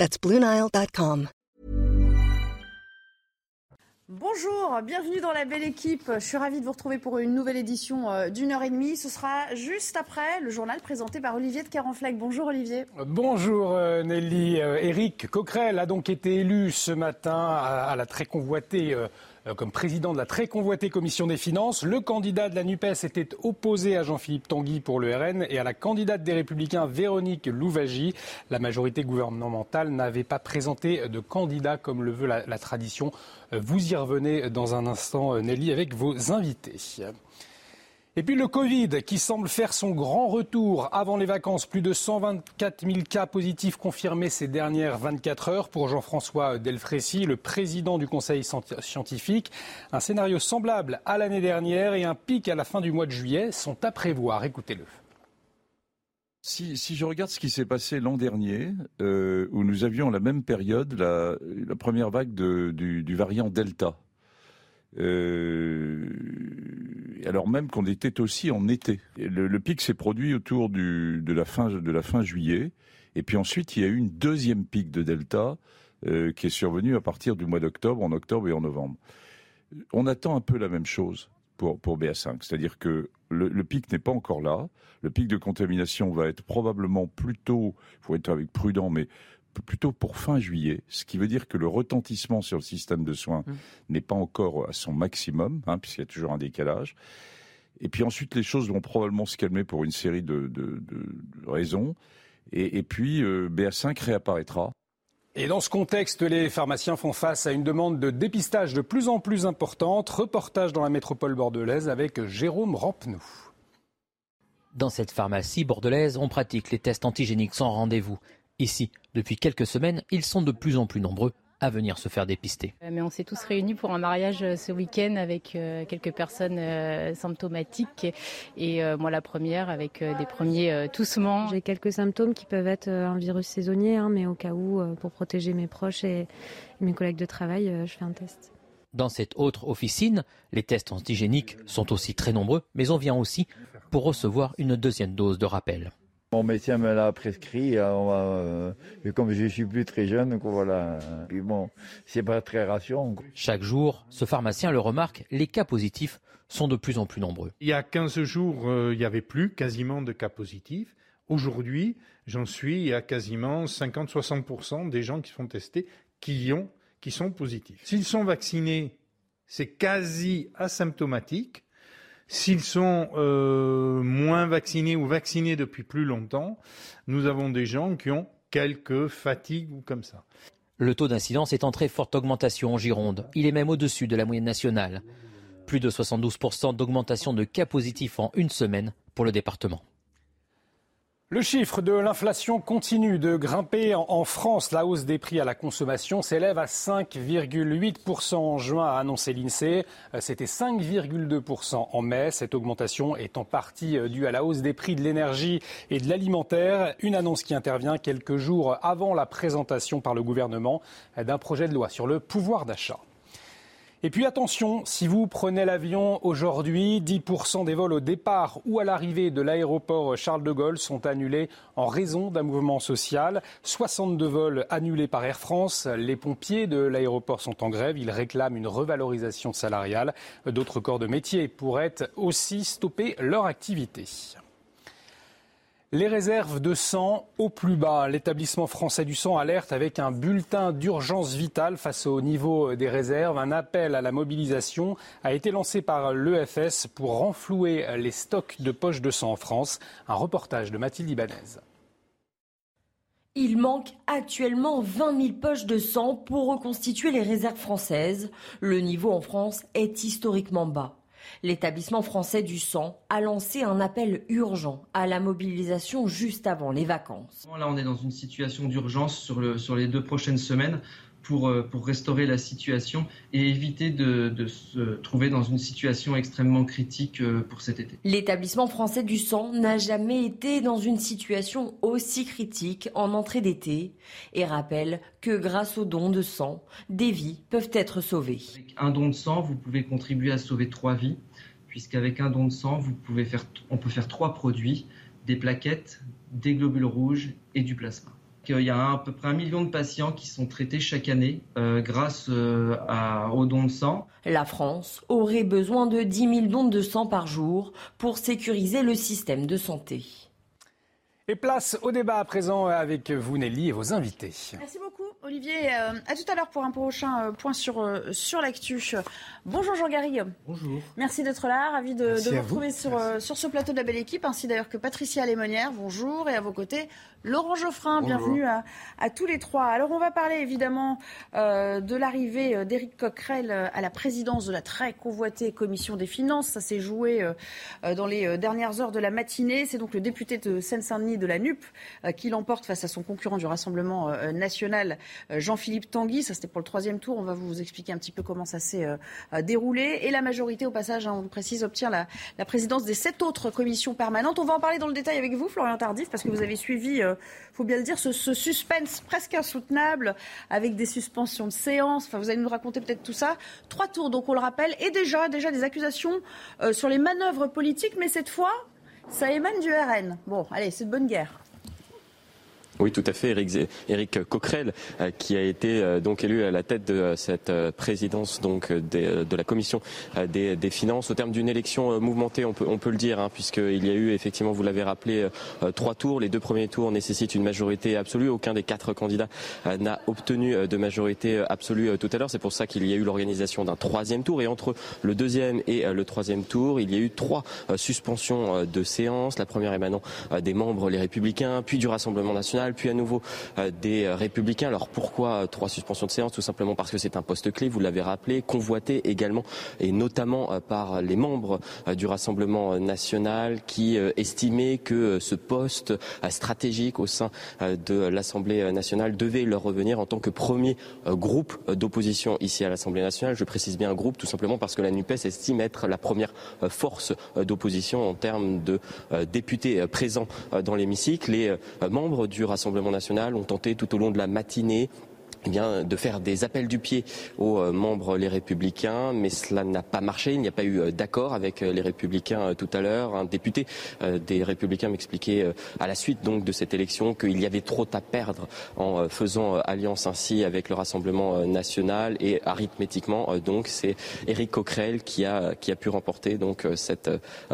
That's BlueNile.com. Bonjour, bienvenue dans la belle équipe. Je suis ravie de vous retrouver pour une nouvelle édition euh, d'une heure et demie. Ce sera juste après le journal présenté par Olivier de Carenfleck. Bonjour Olivier. Bonjour euh, Nelly. Éric Coquerel a donc été élu ce matin à, la très convoitée euh, euh, comme président de la très convoitée commission des finances. Le candidat de la NUPES était opposé à Jean-Philippe Tanguy pour le RN et à la candidate des Républicains Véronique Louvagie. La majorité gouvernementale n'avait pas présenté de candidat comme le veut la, la tradition. Euh, vous y revenez dans un instant, euh, Nelly, avec vos invités. Et puis le Covid qui semble faire son grand retour avant les vacances. Plus de 124 000 cas positifs confirmés ces dernières 24 heures pour Jean-François Delfrécy, le président du Conseil scientifique. Un scénario semblable à l'année dernière et un pic à la fin du mois de juillet sont à prévoir. Écoutez-le. Si, je regarde ce qui s'est passé l'an dernier, euh, où nous avions la même période, la, première vague du, du variant Delta, euh, alors même qu'on était aussi en été. Le, pic s'est produit autour de, la fin, de la fin juillet. Et puis ensuite, il y a eu une deuxième pic de Delta euh, qui est survenue à partir du mois d'octobre, en octobre et en novembre. On attend un peu la même chose pour, pour BA5. C'est-à-dire que le, pic n'est pas encore là. Le pic de contamination va être probablement plutôt, il faut être avec prudent, mais plutôt pour fin juillet, ce qui veut dire que le retentissement sur le système de soins mmh. n'est pas encore à son maximum, hein, puisqu'il y a toujours un décalage. Et puis ensuite, les choses vont probablement se calmer pour une série de, raisons. Et, puis, euh, BA5 réapparaîtra. Et dans ce contexte, les pharmaciens font face à une demande de dépistage de plus en plus importante. Reportage dans la métropole bordelaise avec Jérôme Rampenou. Dans cette pharmacie bordelaise, on pratique les tests antigéniques sans rendez-vous. Ici, depuis quelques semaines, ils sont de plus en plus nombreux à venir se faire dépister. Euh, mais on s'est tous réunis pour un mariage euh, ce week-end avec euh, quelques personnes symptomatiques et moi la première avec des premiers toussements. J'ai quelques symptômes qui peuvent être un virus saisonnier, hein, mais au cas où, pour protéger mes proches et mes collègues de travail, je fais un test. Dans cette autre officine, les tests antigéniques sont aussi très nombreux, mais on vient aussi pour recevoir une deuxième dose de rappel. Mon médecin me l'a prescrit, euh, euh, comme je suis plus très jeune, voilà. Puis bon, c'est pas très rassurant. Chaque jour, ce pharmacien le remarque, les cas positifs sont de plus en plus nombreux. Il y a 15 jours, euh, il n'y avait plus quasiment de cas positifs. Aujourd'hui, j'en suis à quasiment 50-60% des gens qui sont testés qui, ont, qui sont positifs. S'ils sont vaccinés, c'est quasi asymptomatique. S'ils sont euh, moins vaccinés ou vaccinés depuis plus longtemps, nous avons des gens qui ont quelques fatigues ou comme ça. Le taux d'incidence est en très forte augmentation en Gironde. Il est même au-dessus de la moyenne nationale. Plus de 72% d'augmentation de cas positifs en une semaine pour le département. Le chiffre de l'inflation continue de grimper en France. La hausse des prix à la consommation s'élève à 5,8% en juin, a annoncé l'INSEE. C'était 5,2% en mai. Cette augmentation est en partie due à la hausse des prix de l'énergie et de l'alimentaire. Une annonce qui intervient quelques jours avant la présentation par le gouvernement d'un projet de loi sur le pouvoir d'achat. Et puis attention, si vous prenez l'avion aujourd'hui, 10% des vols au départ ou à l'arrivée de l'aéroport Charles de Gaulle sont annulés en raison d'un mouvement social. 62 vols annulés par Air France. Les pompiers de l'aéroport sont en grève. Ils réclament une revalorisation salariale. D'autres corps de métier pourraient aussi stopper leur activité. Les réserves de sang au plus bas. L'établissement français du sang alerte avec un bulletin d'urgence vitale face au niveau des réserves. Un appel à la mobilisation a été lancé par l'EFS pour renflouer les stocks de poches de sang en France. Un reportage de Mathilde Ibanez. Il manque actuellement 20 000 poches de sang pour reconstituer les réserves françaises. Le niveau en France est historiquement bas. L'établissement français du sang a lancé un appel urgent à la mobilisation juste avant les vacances. Là, on est dans une situation d'urgence sur, les deux prochaines semaines pour, euh, pour restaurer la situation et éviter de, de, se trouver dans une situation extrêmement critique euh, pour cet été. L'établissement français du sang n'a jamais été dans une situation aussi critique en entrée d'été et rappelle que grâce aux dons de sang, des vies peuvent être sauvées. Avec un don de sang, vous pouvez contribuer à sauver trois vies, puisqu'avec un don de sang, vous pouvez faire, on peut faire trois produits, des plaquettes, des globules rouges et du plasma. Il y a à peu près un million de patients qui sont traités chaque année euh, grâce euh, à, aux dons de sang. La France aurait besoin de 10 000 dons de sang par jour pour sécuriser le système de santé. Et place au débat à présent avec vous Nelly et vos invités. Merci beaucoup Olivier. Euh, à tout à l'heure pour un prochain euh, point sur, euh, sur l'actu. Bonjour Jean Garry. Bonjour. Merci d'être là. Ravi de, de vous retrouver sur, sur ce plateau de la belle équipe, ainsi d'ailleurs que Patricia Lémonière. Bonjour. Et à vos côtés, Laurent Geoffrin. Bonjour. Bienvenue à, à, tous les trois. Alors on va parler évidemment euh, de l'arrivée d'Éric Coquerel à la présidence de la très convoitée commission des finances. Ça s'est joué euh, dans les dernières heures de la matinée. C'est donc le député de Seine-Saint-Denis de la NUP euh, qui l'emporte face à son concurrent du Rassemblement national, Jean-Philippe Tanguy. Ça, c'était pour le troisième tour. On va vous expliquer un petit peu comment ça s'est euh, déroulé. Et la majorité, au passage, hein, on le précise, obtient la, présidence des sept autres commissions permanentes. On va en parler dans le détail avec vous, Florian Tardif, parce que vous avez suivi, il euh, faut bien le dire, ce, suspense presque insoutenable avec des suspensions de séance. Enfin, vous allez nous raconter peut-être tout ça. Trois tours, donc on le rappelle, et déjà, déjà des accusations euh, sur les manœuvres politiques, mais cette fois, ça émane du RN. Bon, allez, c'est de bonne guerre. Oui, tout à fait. Éric Coquerel, euh, qui a été euh, donc élu à la tête de cette euh, présidence donc de la commission des, finances au terme d'une élection mouvementée, on peut, on peut le dire, hein, puisqu'il y a eu effectivement, vous l'avez rappelé, trois tours. Les deux premiers tours nécessitent une majorité absolue. Aucun des quatre candidats n'a obtenu de majorité absolue tout à l'heure. C'est pour ça qu'il y a eu l'organisation d'un troisième tour. Et entre le deuxième et le troisième tour, il y a eu trois suspensions de séance. La première émanant des membres les Républicains, puis du Rassemblement national puis à nouveau euh, des républicains. Alors pourquoi euh, trois suspensions de séance? Tout simplement parce que c'est un poste clé, vous l'avez rappelé, convoité également et notamment euh, par les membres du Rassemblement national qui estimaient que ce poste stratégique au sein de l'Assemblée nationale devait leur revenir en tant que premier groupe d'opposition ici à l'Assemblée nationale. Je précise bien groupe tout simplement parce que la NUPES estime être la première force d'opposition en termes de députés présents dans l'hémicycle. Membres du Rassemblement national ont tenté tout au long de la matinée eh de faire des appels du pied aux euh, membres les républicains, mais cela n'a pas marché. Il n'y a pas eu euh, d'accord avec euh, les républicains tout à l'heure. Un député des républicains m'expliquait à la suite donc de cette élection qu'il y avait trop à perdre en faisant alliance ainsi avec le Rassemblement national et arithmétiquement donc c'est Éric Coquerel qui a qui a pu remporter donc cette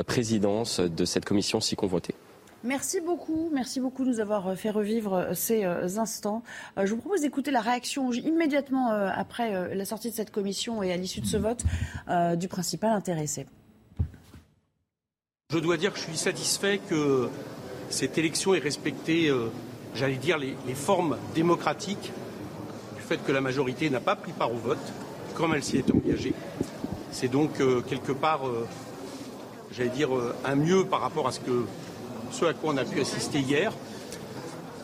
présidence de cette commission si convoitée. Merci beaucoup, merci beaucoup de nous avoir euh, fait revivre euh, ces euh, instants. Je vous propose d'écouter la réaction immédiatement après la sortie de cette commission et à l'issue de ce vote du principal intéressé. Je dois dire que je suis satisfait que cette élection ait respecté, j'allais dire, les, les, formes démocratiques du fait que la majorité n'a pas pris part au vote, comme elle s'y est engagée. C'est donc quelque part, j'allais dire, un mieux par rapport à ce que ce à quoi on a pu assister hier.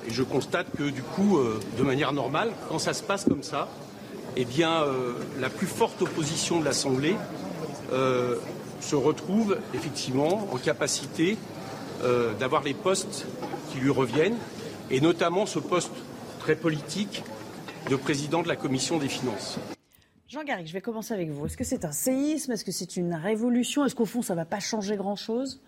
Et je constate que du coup, euh, de manière normale, quand ça se passe comme ça, eh bien, euh, la plus forte opposition de l'Assemblée euh, se retrouve effectivement en capacité d'avoir les postes qui lui reviennent, et notamment ce poste très politique de président de la Commission des finances. Jean Garrigue, je vais commencer avec vous. Est-ce que c'est un séisme? Est-ce que c'est une révolution? Est-ce qu'au fond, ça ne va pas changer grand-chose?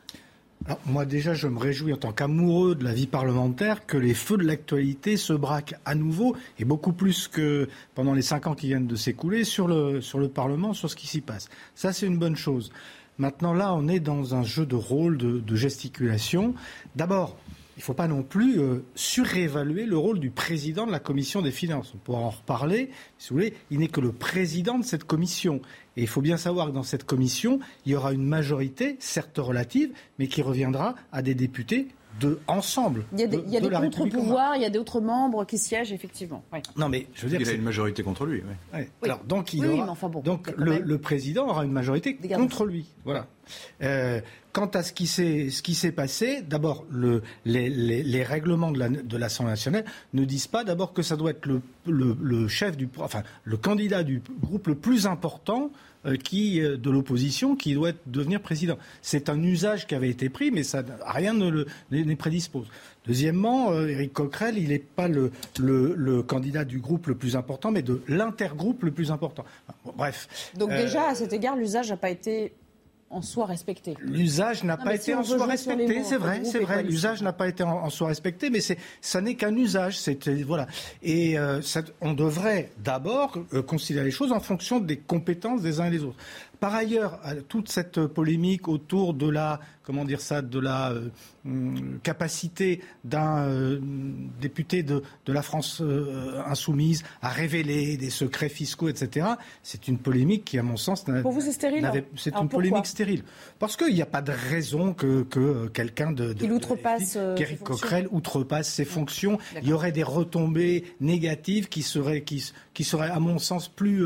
Moi déjà, je me réjouis en tant qu'amoureux de la vie parlementaire que les feux de l'actualité se braquent à nouveau, et beaucoup plus que pendant les cinq ans qui viennent de s'écouler, sur le, sur le Parlement, sur ce qui s'y passe. Ça, c'est une bonne chose. Maintenant, là, on est dans un jeu de rôle, de gesticulation. D'abord, il ne faut pas non plus euh, surévaluer le rôle du président de la commission des finances. On pourra en reparler, si vous voulez. Il n'est que le président de cette commission. Et il faut bien savoir que dans cette commission, il y aura une majorité, certes relative, mais qui reviendra à des députés de ensemble. Il y a des, de, il y a de des contre-pouvoirs, il y a d'autres membres qui siègent, effectivement. Oui. Non, mais je veux dire. Il a une majorité contre lui. Oui. Oui. Alors, donc, il oui, aura, enfin bon, donc le, le, président aura une majorité contre lui. Voilà. Euh, quant à ce qui s'est ce qui s'est passé, d'abord le, les, les, les, règlements de, la, de l'Assemblée nationale ne disent pas d'abord que ça doit être le, le, le, chef du enfin le candidat du groupe le plus important euh, qui euh, de l'opposition qui doit être, devenir président. C'est un usage qui avait été pris, mais ça rien ne le ne prédispose. Deuxièmement, euh, Éric Coquerel, il n'est pas le, le, le, candidat du groupe le plus important, mais de l'intergroupe le plus important. Bon, bref. Donc déjà, à cet égard, l'usage n'a pas été en soi respecté. L'usage n'a pas été si en soi respecté, c'est vrai, c'est vrai. L'usage n'a pas été en, en, soi respecté, mais ça n'est qu'un usage. C'était voilà. Et euh, ça, on devrait d'abord euh, considérer les choses en fonction des compétences des uns et des autres. Par ailleurs, toute cette polémique autour de la, comment dire ça, de la euh, capacité d'un euh, député de, de, la France euh, insoumise à révéler des secrets fiscaux, etc., c'est une polémique qui, à mon sens, pour vous c'est stérile. C'est une polémique stérile parce qu'il n'y a pas de raison que, que quelqu'un de, de, il outrepasse, qu'Éric Coquerel outrepasse ses fonctions. Il y aurait des retombées négatives qui seraient, qui, qui seraient, à mon sens, plus,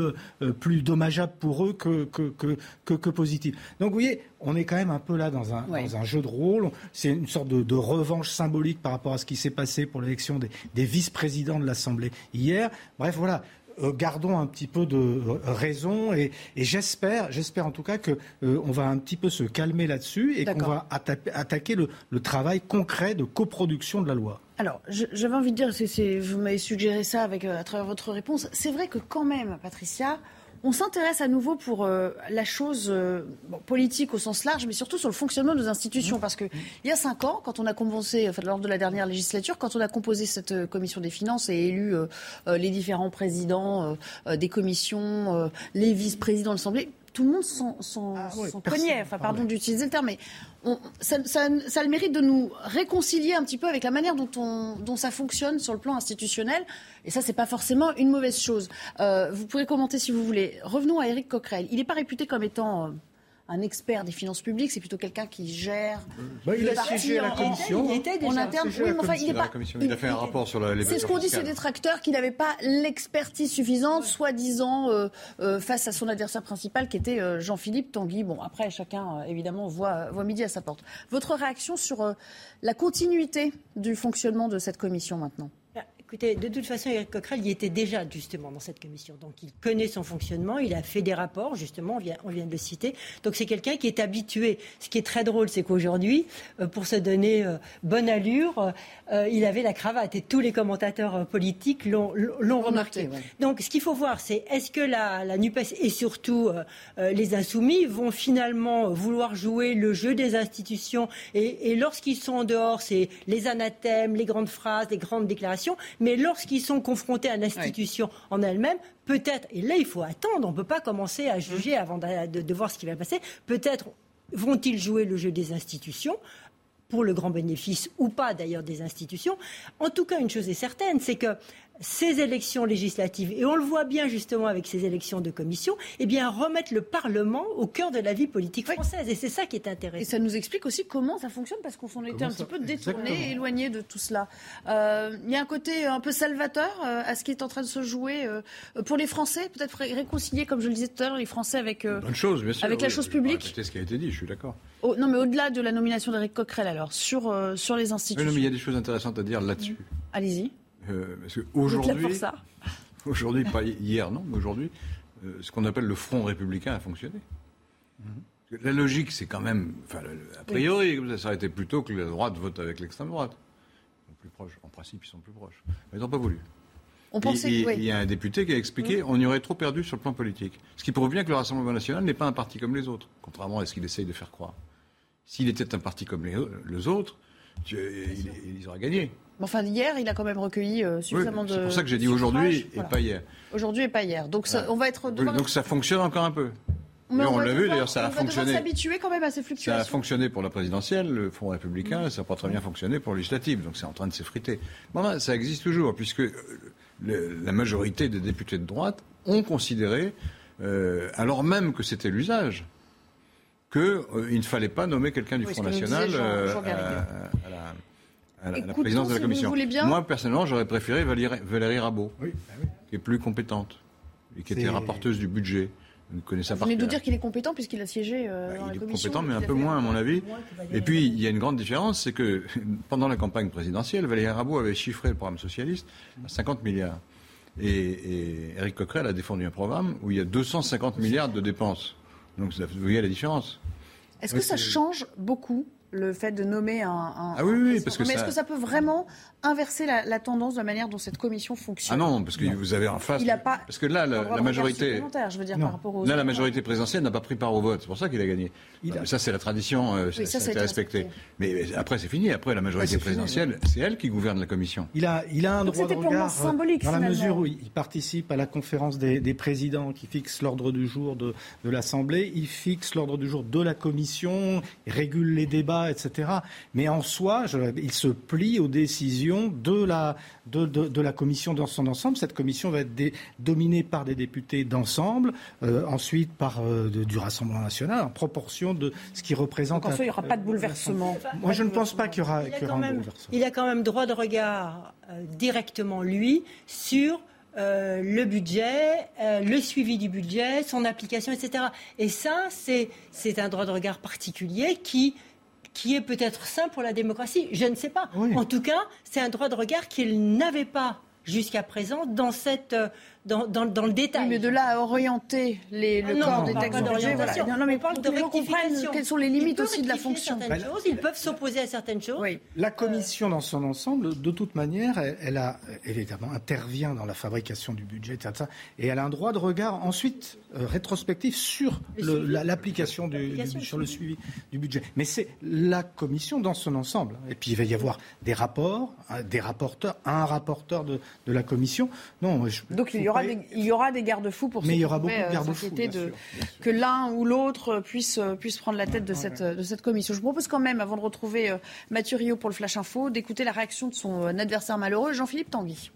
plus dommageables pour eux que, que que, que, que positive. Donc vous voyez, on est quand même un peu là dans un, ouais. dans un jeu de rôle. C'est une sorte de, de, revanche symbolique par rapport à ce qui s'est passé pour l'élection des, des vice-présidents de l'Assemblée hier. Bref, voilà. Euh, gardons un petit peu de euh, raison et, et j'espère, j'espère en tout cas que euh, on va un petit peu se calmer là-dessus et qu'on va atta attaquer le, le, travail concret de coproduction de la loi. Alors, j'avais envie de dire, c est, c est, vous m'avez suggéré ça avec, à travers votre réponse. C'est vrai que quand même, Patricia, on s'intéresse à nouveau pour euh, la chose euh, bon, politique au sens large, mais surtout sur le fonctionnement de nos institutions. Mmh. Parce que il y a cinq ans, quand on a commencé, enfin, lors de la dernière législature, quand on a composé cette euh, commission des finances et élu euh, les différents présidents euh, des commissions, les vice-présidents de l'Assemblée, tout le monde s'en, ah, oui, cognait. Enfin, pardon d'utiliser le terme, mais on, ça, ça, ça, a le mérite de nous réconcilier un petit peu avec la manière dont, on, dont ça fonctionne sur le plan institutionnel. Et ça, c'est pas forcément une mauvaise chose. Euh, vous pourrez commenter si vous voulez. Revenons à Éric Coquerel. Il n'est pas réputé comme étant euh, un expert des finances publiques, c'est plutôt quelqu'un qui gère. Bah, il a siégé à la commission. Il était déjà en interne. Oui, enfin, il, est pas, il, il, a fait un rapport sur la. C'est ce qu'on dit ses détracteurs, qu'il n'avait pas l'expertise suffisante, ouais. soi-disant, euh, euh, face à son adversaire principal, qui était euh, Jean-Philippe Tanguy. Bon, après, chacun, évidemment, voit, voit midi à sa porte. Votre réaction sur euh, la continuité du fonctionnement de cette commission maintenant? Écoutez, de toute façon, Eric Coquerel y était déjà justement dans cette commission. Donc il connaît son fonctionnement, il a fait des rapports, justement, on vient, on vient de le citer. Donc c'est quelqu'un qui est habitué. Ce qui est très drôle, c'est qu'aujourd'hui, euh, pour se donner euh, bonne allure, euh, il avait la cravate et tous les commentateurs politiques l'ont, l'ont remarqué. remarqué ouais. Donc ce qu'il faut voir, c'est est-ce que la, la NUPES et surtout les insoumis vont finalement vouloir jouer le jeu des institutions et, et lorsqu'ils sont en dehors, c'est les anathèmes, les grandes phrases, les grandes déclarations mais lorsqu'ils sont confrontés à l'institution oui. en elle-même, peut-être, et là il faut attendre, on ne peut pas commencer à juger mmh. avant de, de, de voir ce qui va passer, peut-être vont-ils jouer le jeu des institutions pour le grand bénéfice ou pas d'ailleurs des institutions. En tout cas, une chose est certaine, c'est que ces élections législatives, et on le voit bien justement avec ces élections de commission, eh bien remettre le Parlement au cœur de la vie politique française. Et c'est ça qui est intéressant. Et ça nous explique aussi comment ça fonctionne, parce qu'on s'en était un petit peu détourné, éloigné de tout cela. Euh, il y a un côté un peu salvateur euh, à ce qui est en train de se jouer euh, pour les Français, peut-être réconcilier, comme je le disais tout à l'heure, les Français avec, Bonne chose, bien sûr, avec oui, la chose publique. C'est ce qui a été dit, je suis d'accord. Oh, non, mais au-delà de la nomination d'Éric Coquerel, alors, sur, euh, sur les institutions. Oui, non, mais il y a des choses intéressantes à dire là-dessus. Allez-y. Euh, parce qu'aujourd'hui, aujourd'hui, pas hier, non, mais aujourd'hui, euh, ce qu'on appelle le front républicain a fonctionné. Mm-hmm. La logique, c'est quand même, enfin, a priori, oui. ça aurait été plutôt que la droite vote avec l'extrême droite. Ils sont plus proches, en principe, ils sont plus proches. Mais ils n'ont pas voulu. On pensait, il, oui. il, y a un député qui a expliqué qu'on mmh. y aurait trop perdu sur le plan politique. Ce qui prouve bien que le Rassemblement national n'est pas un parti comme les autres, contrairement à ce qu'il essaye de faire croire. S'il était un parti comme les, les autres, tu, il, il, aurait gagné. Enfin, hier, il a quand même recueilli euh, suffisamment oui, de. C'est pour ça que j'ai dit aujourd'hui et voilà. pas hier. Aujourd'hui et pas hier. Donc, ça, on va être. Donc, ça fonctionne encore un peu. Mais, Mais on, on l'a vu, d'ailleurs, ça a fonctionné. On va s'habituer quand même à ces fluctuations. Ça a fonctionné pour la présidentielle, le Front républicain, mmh. ça n'a pas très bien fonctionné pour le législatif. Donc, c'est en train de s'effriter. Bon, ça existe toujours, puisque le, la majorité des députés de droite ont considéré, euh, alors même que c'était l'usage, qu'il euh, ne fallait pas nommer quelqu'un du oui, Front National Jean, euh, Jean à, à, la, à, la, la, présidence de la Commission. Moi, personnellement, j'aurais préféré Valérie, Valérie Rabault, oui, bah oui. qui est plus compétente et qui était rapporteuse du budget. Vous connaissez ça Vous par venez de dire qu'il est compétent puisqu'il a siégé euh, dans la Il est commission. compétent, mais un peu moins, à mon avis. Et puis, il y a une grande différence, c'est que pendant la campagne présidentielle, Valérie Rabault avait chiffré le programme socialiste à 50 milliards. Et, et Éric Coquerel a défendu un programme où il y a 250 milliards de dépenses. Donc, vous voyez la différence. Est-ce que ça change beaucoup le fait de nommer un. un- Ah oui, un oui, parce que Mais ça- est-ce que ça peut vraiment inverser la, la tendance de la manière dont cette commission Ah fonctionne non, parce que vous avez en face. Il a pas Parce que là, la, majorité. je veux dire, Non. par rapport aux Là, la majorité présidentielle n'a pas pris part au vote. C'est pour ça qu'il a gagné. Ça, c'est la tradition. euh, ça, Oui, ça, ça ça a a été été respecté. respecté. Mais, mais après, c'est fini. Après, la majorité présidentielle, c'est elle qui gouverne la commission. Il a, il a un Donc droit de regard euh, symbolique, dans la finalement. mesure où il participe à la conférence des, des présidents qui fixe l'ordre du jour de, de l'Assemblée, il fixe l'ordre du jour de la Commission, il régule les débats, etc. Mais en soi, je- il se plie aux décisions de la, de, de- de la Commission dans son ensemble. Cette Commission va être dé- dominée par des députés d'ensemble, euh, ensuite par euh, de- du Rassemblement national, en proportion de ce qui représente. Donc en soi, il n'y aura pas de bouleversement. Moi, je ne pense pas qu'il y aura, Il a, qu'il y aura quand un même, bouleversement. il a quand même droit de regard euh, directement, lui, sur euh, le budget, euh, le suivi du budget, son application, etc. Et ça, c'est c'est un droit de regard particulier qui qui est peut-être sain pour la démocratie. Je ne sais pas. En tout cas, c'est un droit de regard qu'il n'avait pas jusqu'à présent dans, cette, euh, dans, dans, dans le détail. mais de là à orienter les, le Ah non, corps on des textes du budget, voilà. d'orientation. Non, mais On parle pour de rectification. quelles sont les limites aussi de la fonction. certaines choses, ils peuvent s'opposer à certaines choses. La commission dans son ensemble, de toute manière, elle, elle a évidemment intervient dans la fabrication du budget, etc. Et elle a un droit de regard ensuite euh, rétrospectif sur la- l'application du, du- sur le suivi du budget. Mais c'est la commission dans son ensemble. Et puis il va y avoir des rapports, hein, des rapporteurs, un rapporteur de, de la commission. Non, je- Donc il y faut aura pas- des, il y aura des garde-fous pour Mais ceux il y qui aura pourraient, beaucoup de euh, garde-fous, que l'un ou l'autre puisse, euh, puisse prendre la tête de cette, de cette commission. Je vous propose quand même, avant de retrouver euh, Mathieu Rio pour le Flash Info, d'écouter la réaction de son adversaire malheureux, Jean-Philippe Tanguy.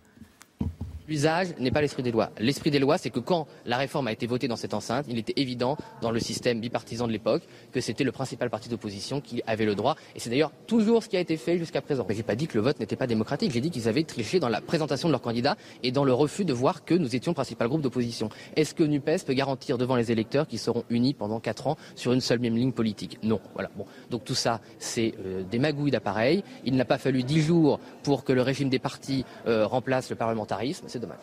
L'usage n'est pas l'esprit des lois. L'esprit des lois, c'est que quand la réforme a été votée dans cette enceinte, il était évident dans le système bipartisan de l'époque que c'était le principal parti d'opposition qui avait le droit. Et c'est d'ailleurs toujours ce qui a été fait jusqu'à présent. Mais j'ai pas dit que le vote n'était pas démocratique. J'ai dit qu'ils avaient triché dans la présentation de leurs candidats et dans le refus de voir que nous étions le principal groupe d'opposition. Est-ce que NUPES peut garantir devant les électeurs qu'ils seront unis pendant quatre ans sur une seule même ligne politique? Non. Voilà. Bon. Donc tout ça, c'est euh, des magouilles d'appareils. Il n'a pas fallu dix jours pour que le régime des partis euh, remplace le parlementarisme. C'est dommage.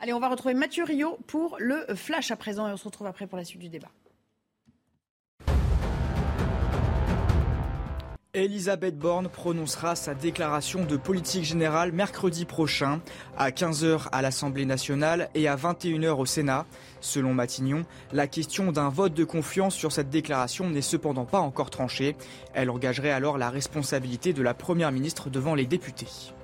Allez, on va retrouver Mathieu Rio pour le Flash à présent et on se retrouve après pour la suite du débat. Elisabeth Borne prononcera sa déclaration de politique générale mercredi prochain à 15h à l'Assemblée nationale et à 21h au Sénat. Selon Matignon, la question d'un vote de confiance sur cette déclaration n'est cependant pas encore tranchée. Elle engagerait alors la responsabilité de la Première ministre devant les députés.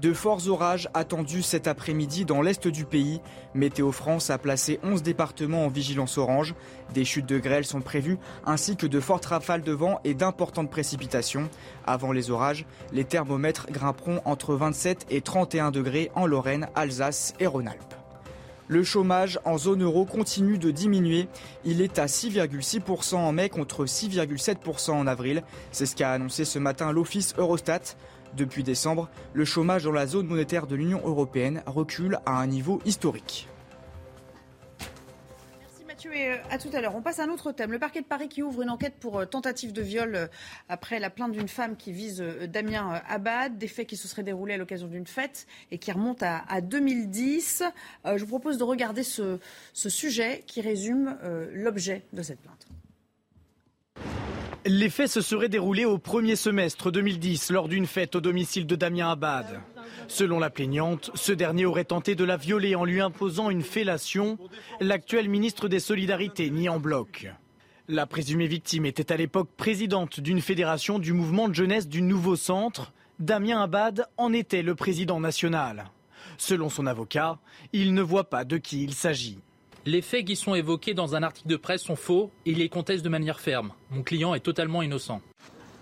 De forts orages attendus cet après-midi dans l'est du pays. Météo France a placé 11 départements en vigilance orange. Des chutes de grêle sont prévues ainsi que de fortes rafales de vent et d'importantes précipitations. Avant les orages, les thermomètres grimperont entre 27 et 31 degrés en Lorraine, Alsace et Rhône-Alpes. Le chômage en zone euro continue de diminuer. Il est à 6,6% en mai contre 6,7% en avril. C'est ce qu'a annoncé ce matin l'Office Eurostat. Depuis décembre, le chômage dans la zone monétaire de l'Union européenne recule à un niveau historique. Merci Mathieu et euh, à tout à l'heure. On passe à un autre thème. Le parquet de Paris qui ouvre une enquête pour euh, tentative de viol euh, après la plainte d'une femme qui vise Damien Abad, des faits qui se seraient déroulés à l'occasion d'une fête et qui remontent à, à 2010. Euh, je vous propose de regarder ce, sujet qui résume l'objet de cette plainte. Les faits se seraient déroulés au premier semestre 2010 lors d'une fête au domicile de Damien Abad. Selon la plaignante, ce dernier aurait tenté de la violer en lui imposant une fellation. L'actuel ministre des Solidarités nie en bloc. La présumée victime était à l'époque présidente d'une fédération du mouvement de jeunesse du nouveau centre. Damien Abad en était le président national. Selon son avocat, il ne voit pas de qui il s'agit. Les faits qui sont évoqués dans un article de presse sont faux et il les conteste de manière ferme. Mon client est totalement innocent.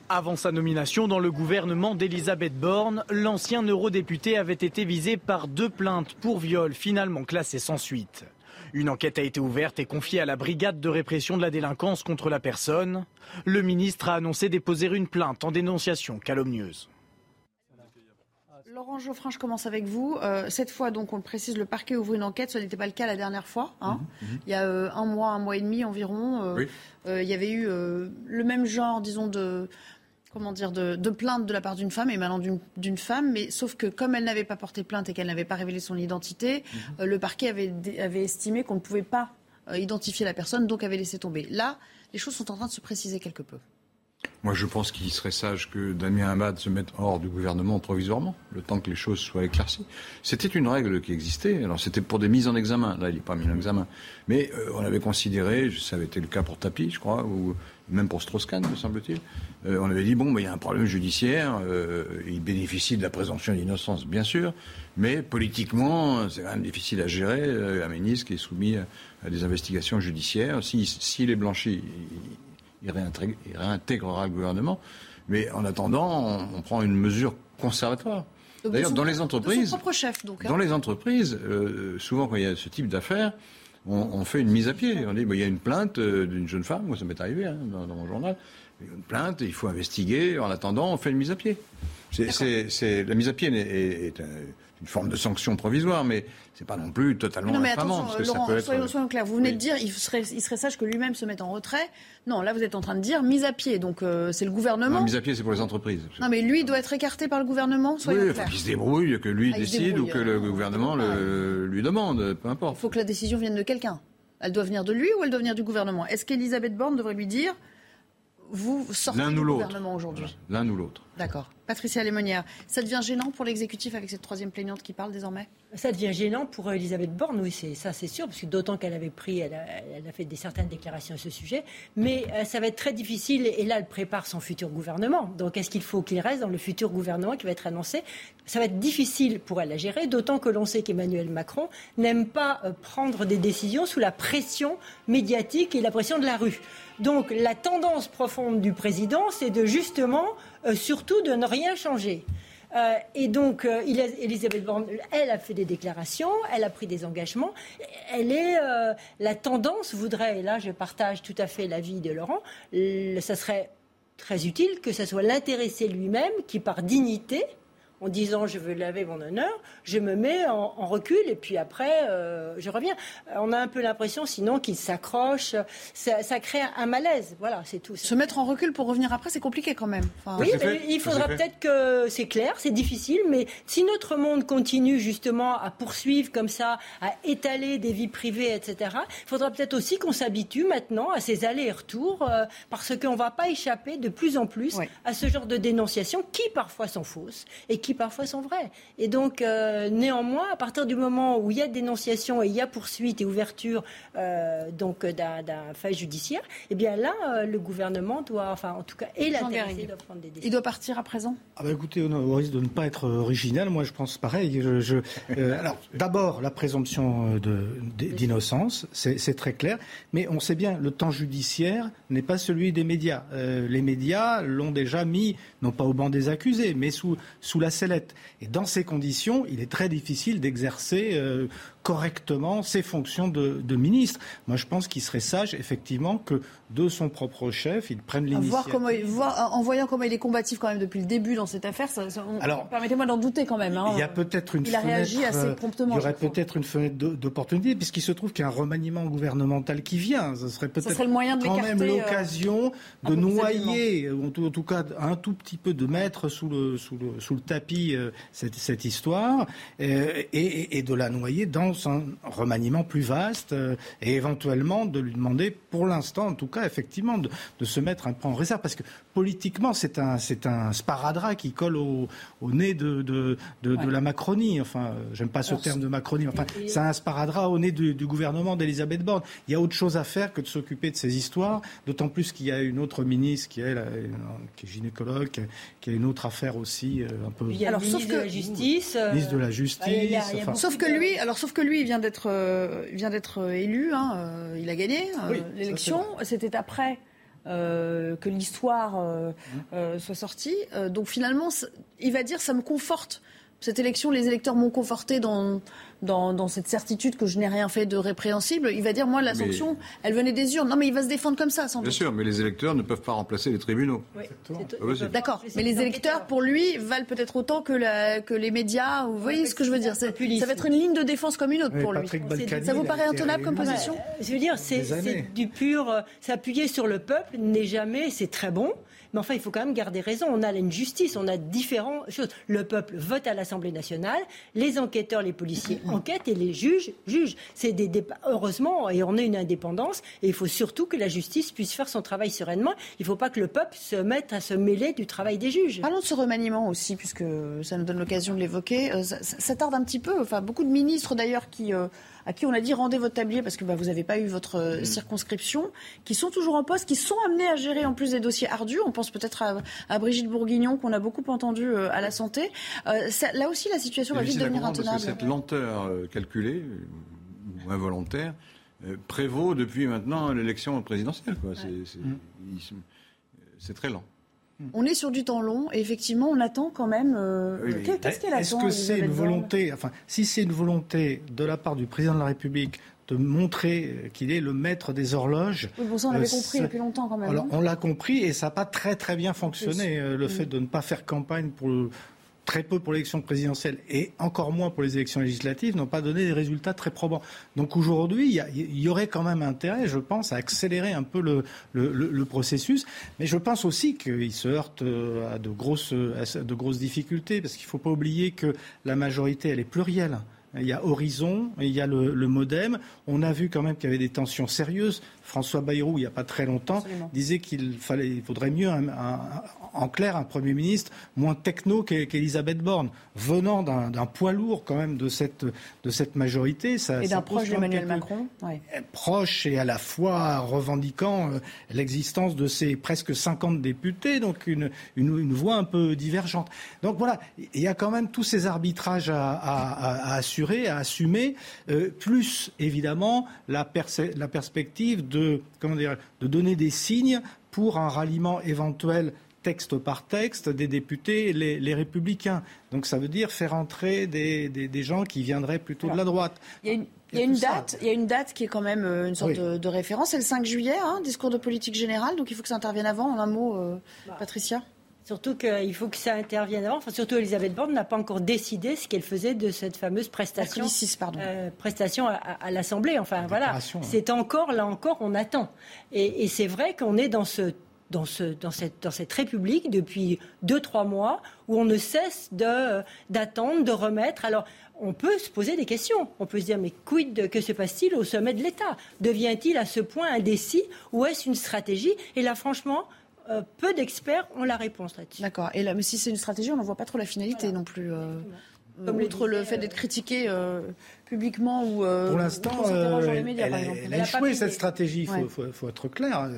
Avant sa nomination dans le gouvernement d'Elisabeth Borne, l'ancien eurodéputé avait été visé par deux plaintes pour viol finalement classées sans suite. Une enquête a été ouverte et confiée à la brigade de répression de la délinquance contre la personne. Le ministre a annoncé déposer une plainte en dénonciation calomnieuse. Laurent Geoffrin, je commence avec vous. Euh, cette fois, donc, on le précise, le parquet ouvre une enquête. Ce n'était pas le cas la dernière fois. Hein. Mhm, mhm. Il y a euh, un mois, un mois et demi environ. Euh, il y avait eu le même genre, disons, de comment dire, de, plainte de la part d'une femme et maintenant d'une femme, mais sauf que comme elle n'avait pas porté plainte et qu'elle n'avait pas révélé son identité, mhm. le parquet avait, avait estimé qu'on ne pouvait pas identifier la personne, donc avait laissé tomber. Là, les choses sont en train de se préciser quelque peu. Moi, je pense qu'il serait sage que Damien Hamad se mette hors du gouvernement provisoirement, le temps que les choses soient éclaircies. C'était une règle qui existait. Alors, c'était pour des mises en examen. Là, il n'est pas mis en examen. Mais euh, on avait considéré, ça avait été le cas pour Tapi, je crois, ou même pour Strauss-Kahn, me semble-t-il. Euh, on avait dit, bon, il y a un problème judiciaire, euh, il bénéficie de la présomption d'innocence, bien sûr, mais politiquement, c'est quand même difficile à gérer. un ministre qui est soumis à, des investigations judiciaires, s'il si, est blanchi, réintégrera le gouvernement. Mais en attendant, on, prend une mesure conservatoire. D'ailleurs, dans les entreprises, chef, donc, hein. dans les entreprises, euh, souvent quand il y a ce type d'affaires, on, fait une mise à pied. On dit, il y a une plainte euh, d'une jeune femme, moi ça m'est arrivé hein, dans, mon journal, il y a une plainte, il faut investiguer. En attendant, on fait une mise à pied. C'est, la mise à pied est, est, une forme de sanction provisoire, mais c'est pas non plus totalement non, mais infamant, parce que Laurent, ça peut soyons, être... soyons clairs. Vous venez de dire il serait, il serait sage que lui-même se mette en retrait. Non, là vous êtes en train de dire mise à pied. Donc euh, c'est le gouvernement. Non, mise à pied, c'est pour les entreprises. Non, mais lui doit être écarté par le gouvernement. Soyons oui, il faut qu'il se débrouille, que lui ah, décide ou que le gouvernement le, lui demande, peu importe. Il faut que la décision vienne de quelqu'un. Elle doit venir de lui ou elle doit venir du gouvernement? Est-ce qu'Elisabeth Borne devrait lui dire vous sortez du gouvernement aujourd'hui? L'un ou l'autre. D'accord. Patricia Lémonière, ça devient gênant pour l'exécutif avec cette troisième plaignante qui parle désormais? Ça devient gênant pour Elisabeth Borne, oui, c'est, ça c'est sûr, parce que d'autant qu'elle avait pris, elle a, fait des certaines déclarations à ce sujet, mais euh, ça va être très difficile, et là elle prépare son futur gouvernement. Donc est-ce qu'il faut qu'il reste dans le futur gouvernement qui va être annoncé? Ça va être difficile pour elle à gérer, d'autant que l'on sait qu'Emmanuel Macron n'aime pas euh, prendre des décisions sous la pression médiatique et la pression de la rue. Donc la tendance profonde du président, c'est de justement, euh, surtout, de ne rien changer. Euh, et donc, euh, Elisabeth Borne, elle a fait des déclarations, elle a pris des engagements. Elle est, la tendance voudrait, et là je partage tout à fait l'avis de Laurent, ça serait très utile que ce soit l'intéressé lui-même qui, par dignité, en disant je veux laver mon honneur, je me mets en, recul et puis après euh, je reviens. On a un peu l'impression sinon qu'il s'accroche, ça, crée un malaise. Voilà, c'est tout. Se mettre en recul pour revenir après, c'est compliqué quand même. oui, mais il faudra peut-être que c'est clair, c'est difficile, mais si notre monde continue justement à poursuivre comme ça, à étaler des vies privées, etc., il faudra peut-être aussi qu'on s'habitue maintenant à ces allers et retours euh, parce qu'on ne va pas échapper de plus en plus à ce genre de dénonciations qui parfois sont fausses et qui qui parfois sont vraies. Et donc, euh, néanmoins, à partir du moment où il y a dénonciation et il y a poursuite et ouverture euh, donc d'un fait judiciaire, eh bien là, euh, le gouvernement doit, enfin en tout cas, et l'intéressé doit prendre des décisions. Il doit partir à présent? Ah bah Écoutez, au risque de ne pas être original, moi je pense pareil. Je, alors, d'abord, la présomption d'innocence, c'est très clair, mais on sait bien, le temps judiciaire n'est pas celui des médias. les médias l'ont déjà mis, non pas au banc des accusés, mais sous, sous la et dans ces conditions, il est très difficile d'exercer euh, correctement ses fonctions de, ministre. Moi, je pense qu'il serait sage, effectivement, que de son propre chef, il prenne l'initiative. en voyant comment il est combatif quand même depuis le début dans cette affaire, permettez-moi d'en douter quand même. Hein. Il y a peut-être une il a réagi assez euh, promptement. Il y aurait peut-être une fenêtre d'opportunité, puisqu'il se trouve qu'il y a un remaniement gouvernemental qui vient. Ce serait peut-être quand même euh, l'occasion de noyer, en tout, en tout, cas un tout petit peu de mettre sous le, sous le, sous le tapis euh, cette, cette, histoire et, et, et de la noyer dans un remaniement plus vaste euh, et éventuellement de lui demander, pour l'instant en tout cas, effectivement, de, se mettre un peu en réserve. Parce que politiquement, c'est un, c'est un sparadrap qui colle au, nez de, de, la Macronie. Enfin, j'aime pas ce terme de Macronie. Enfin, c'est un sparadrap au nez du, gouvernement d'Elisabeth Borne. Il y a autre chose à faire que de s'occuper de ces histoires, d'autant plus qu'il y a une autre ministre qui est, qui est gynécologue, qui a une autre affaire aussi euh, un peu. Il y a alors, sauf que, de la justice. Ministre de la justice. sauf que lui, alors sauf que lui, il vient d'être euh, vient d'être euh, élu. Hein, euh, il a gagné l'élection. C'était après. que l'histoire mmh. soit sortie. donc finalement, il va dire ça me conforte cette élection, les électeurs m'ont conforté dans, dans, cette certitude que je n'ai rien fait de répréhensible. Il va dire, moi, la sanction, elle venait des urnes. Non, mais il va se défendre comme ça, sans Bien sûr, mais les électeurs ne peuvent pas remplacer les tribunaux. D'accord, mais les électeurs, pour lui, valent peut-être autant que, la, que les médias. Vous voyez ce que je veux dire Ça va être une ligne de défense comme une autre pour lui. Ça vous paraît intenable comme position Je veux dire, c'est du pur. Euh, s'appuyer sur le peuple n'est jamais. C'est très bon. Mais enfin, il faut quand même garder raison. On a une justice, on a différentes choses. Le peuple vote à l'Assemblée nationale, les enquêteurs, les policiers enquêtent et les juges jugent. C'est des, heureusement, et on a une indépendance. Et il faut surtout que la justice puisse faire son travail sereinement. Il ne faut pas que le peuple se mette à se mêler du travail des juges. Parlons de ce remaniement aussi, puisque ça nous donne l'occasion de l'évoquer. Euh, ça, tarde un petit peu. Enfin, beaucoup de ministres d'ailleurs qui euh, à qui on a dit rendez votre tablier parce que bah, vous n'avez pas eu votre euh, mm. circonscription, qui sont toujours en poste, qui sont amenés à gérer en plus des dossiers ardus. On pense peut-être à, Brigitte Bourguignon qu'on a beaucoup entendu euh, à la santé. Euh, là aussi, la situation va vite devenir intenable. cette lenteur calculée ou involontaire prévaut depuis maintenant l'élection présidentielle. C'est très lent. On est sur du temps long et effectivement, on attend quand même. Euh, qu'est-ce qu'elle attend Est-ce que c'est une volonté, enfin, si c'est une volonté de la part du président de la République de montrer qu'il est le maître des horloges. Oui, bon, ça, on l'avait euh, compris depuis longtemps quand même. Alors, on l'a compris et ça n'a pas très très bien fonctionné, euh, le mm. fait de ne pas faire campagne pour très peu pour l'élection présidentielle et encore moins pour les élections législatives, n'ont pas donné des résultats très probants. Donc aujourd'hui, il y, aurait quand même intérêt, je pense, à accélérer un peu le, processus. Mais je pense aussi qu'il se heurte euh, à de grosses, à de grosses difficultés, parce qu'il ne faut pas oublier que la majorité, elle est plurielle. Il y a Horizon, il y a le, le Modem. On a vu quand même qu'il y avait des tensions sérieuses. François Bayrou, il n'y a pas très longtemps, disait qu'il fallait, il faudrait mieux, en clair, un Premier ministre moins techno qu'Elisabeth Borne, venant d'un poids lourd quand même de cette, de cette majorité. Ça, et d'un proche d'Emmanuel Macron Proche et à la fois revendiquant euh, l'existence de ces presque 50 députés, donc une, une, voix un peu divergente. Donc voilà, il y a quand même tous ces arbitrages à, à, assurer, à assumer, euh, plus évidemment la, la perspective de de, comment dire, de donner des signes pour un ralliement éventuel texte par texte des députés, les, les républicains. Donc ça veut dire faire entrer des, des, gens qui viendraient plutôt de la droite. Il y a une, il y a une date, il y a une date qui est quand même euh, une sorte de, référence. C'est le 5 juillet, hein, discours de politique générale. Donc il faut que ça intervienne avant. En un mot, euh, bah. Patricia. Surtout qu'il faut que ça intervienne avant. Enfin, surtout, Elisabeth Borne n'a pas encore décidé ce qu'elle faisait de cette fameuse prestation, euh, prestation à, l'Assemblée. Enfin, voilà. Hein. C'est encore, là encore, on attend. Et, c'est vrai qu'on est dans ce dans, ce, dans, cette, dans cette République depuis deux, trois mois où on ne cesse d'attendre, de, remettre. Alors, on peut se poser des questions. On peut se dire, mais quid, que se passe-t-il au sommet de l'État? Devient-il à ce point indécis ou est-ce une stratégie? Et là, franchement, euh, peu d'experts ont la réponse là-dessus. D'accord. Et là, mais si c'est une stratégie, on n'en voit pas trop la finalité non plus. Euh, Comme outre le fait d'être critiqué euh, publiquement ou euh, pour l'instant elle, elle, a échoué cette stratégie. Il faut, être clair.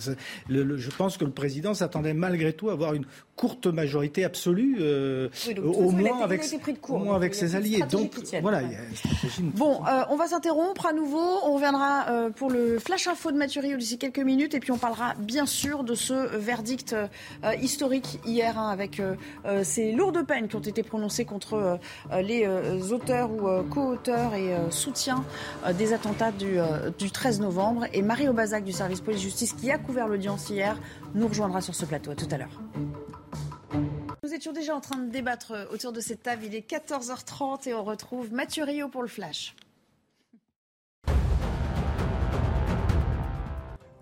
je pense que le président s'attendait malgré tout à avoir une courte majorité absolue, euh, au, moins avec, au moins avec ses alliés. Donc voilà, il y a une stratégie. Bon, euh, on va s'interrompre à nouveau. On reviendra pour le flash info de Mathurio d'ici quelques minutes, et puis on parlera bien sûr de ce verdict historique hier hein, avec ces lourdes peines qui ont été prononcées contre les auteurs ou co-auteurs et euh, soutien euh, des attentats du, 13 euh, novembre. Et Marie Aubazac du service police-justice qui a couvert l'audience hier nous rejoindra sur ce plateau. À tout à l'heure. Nous étions déjà en train de débattre autour de cette table. Il est 14h30 et on retrouve Mathieu Rio pour le flash.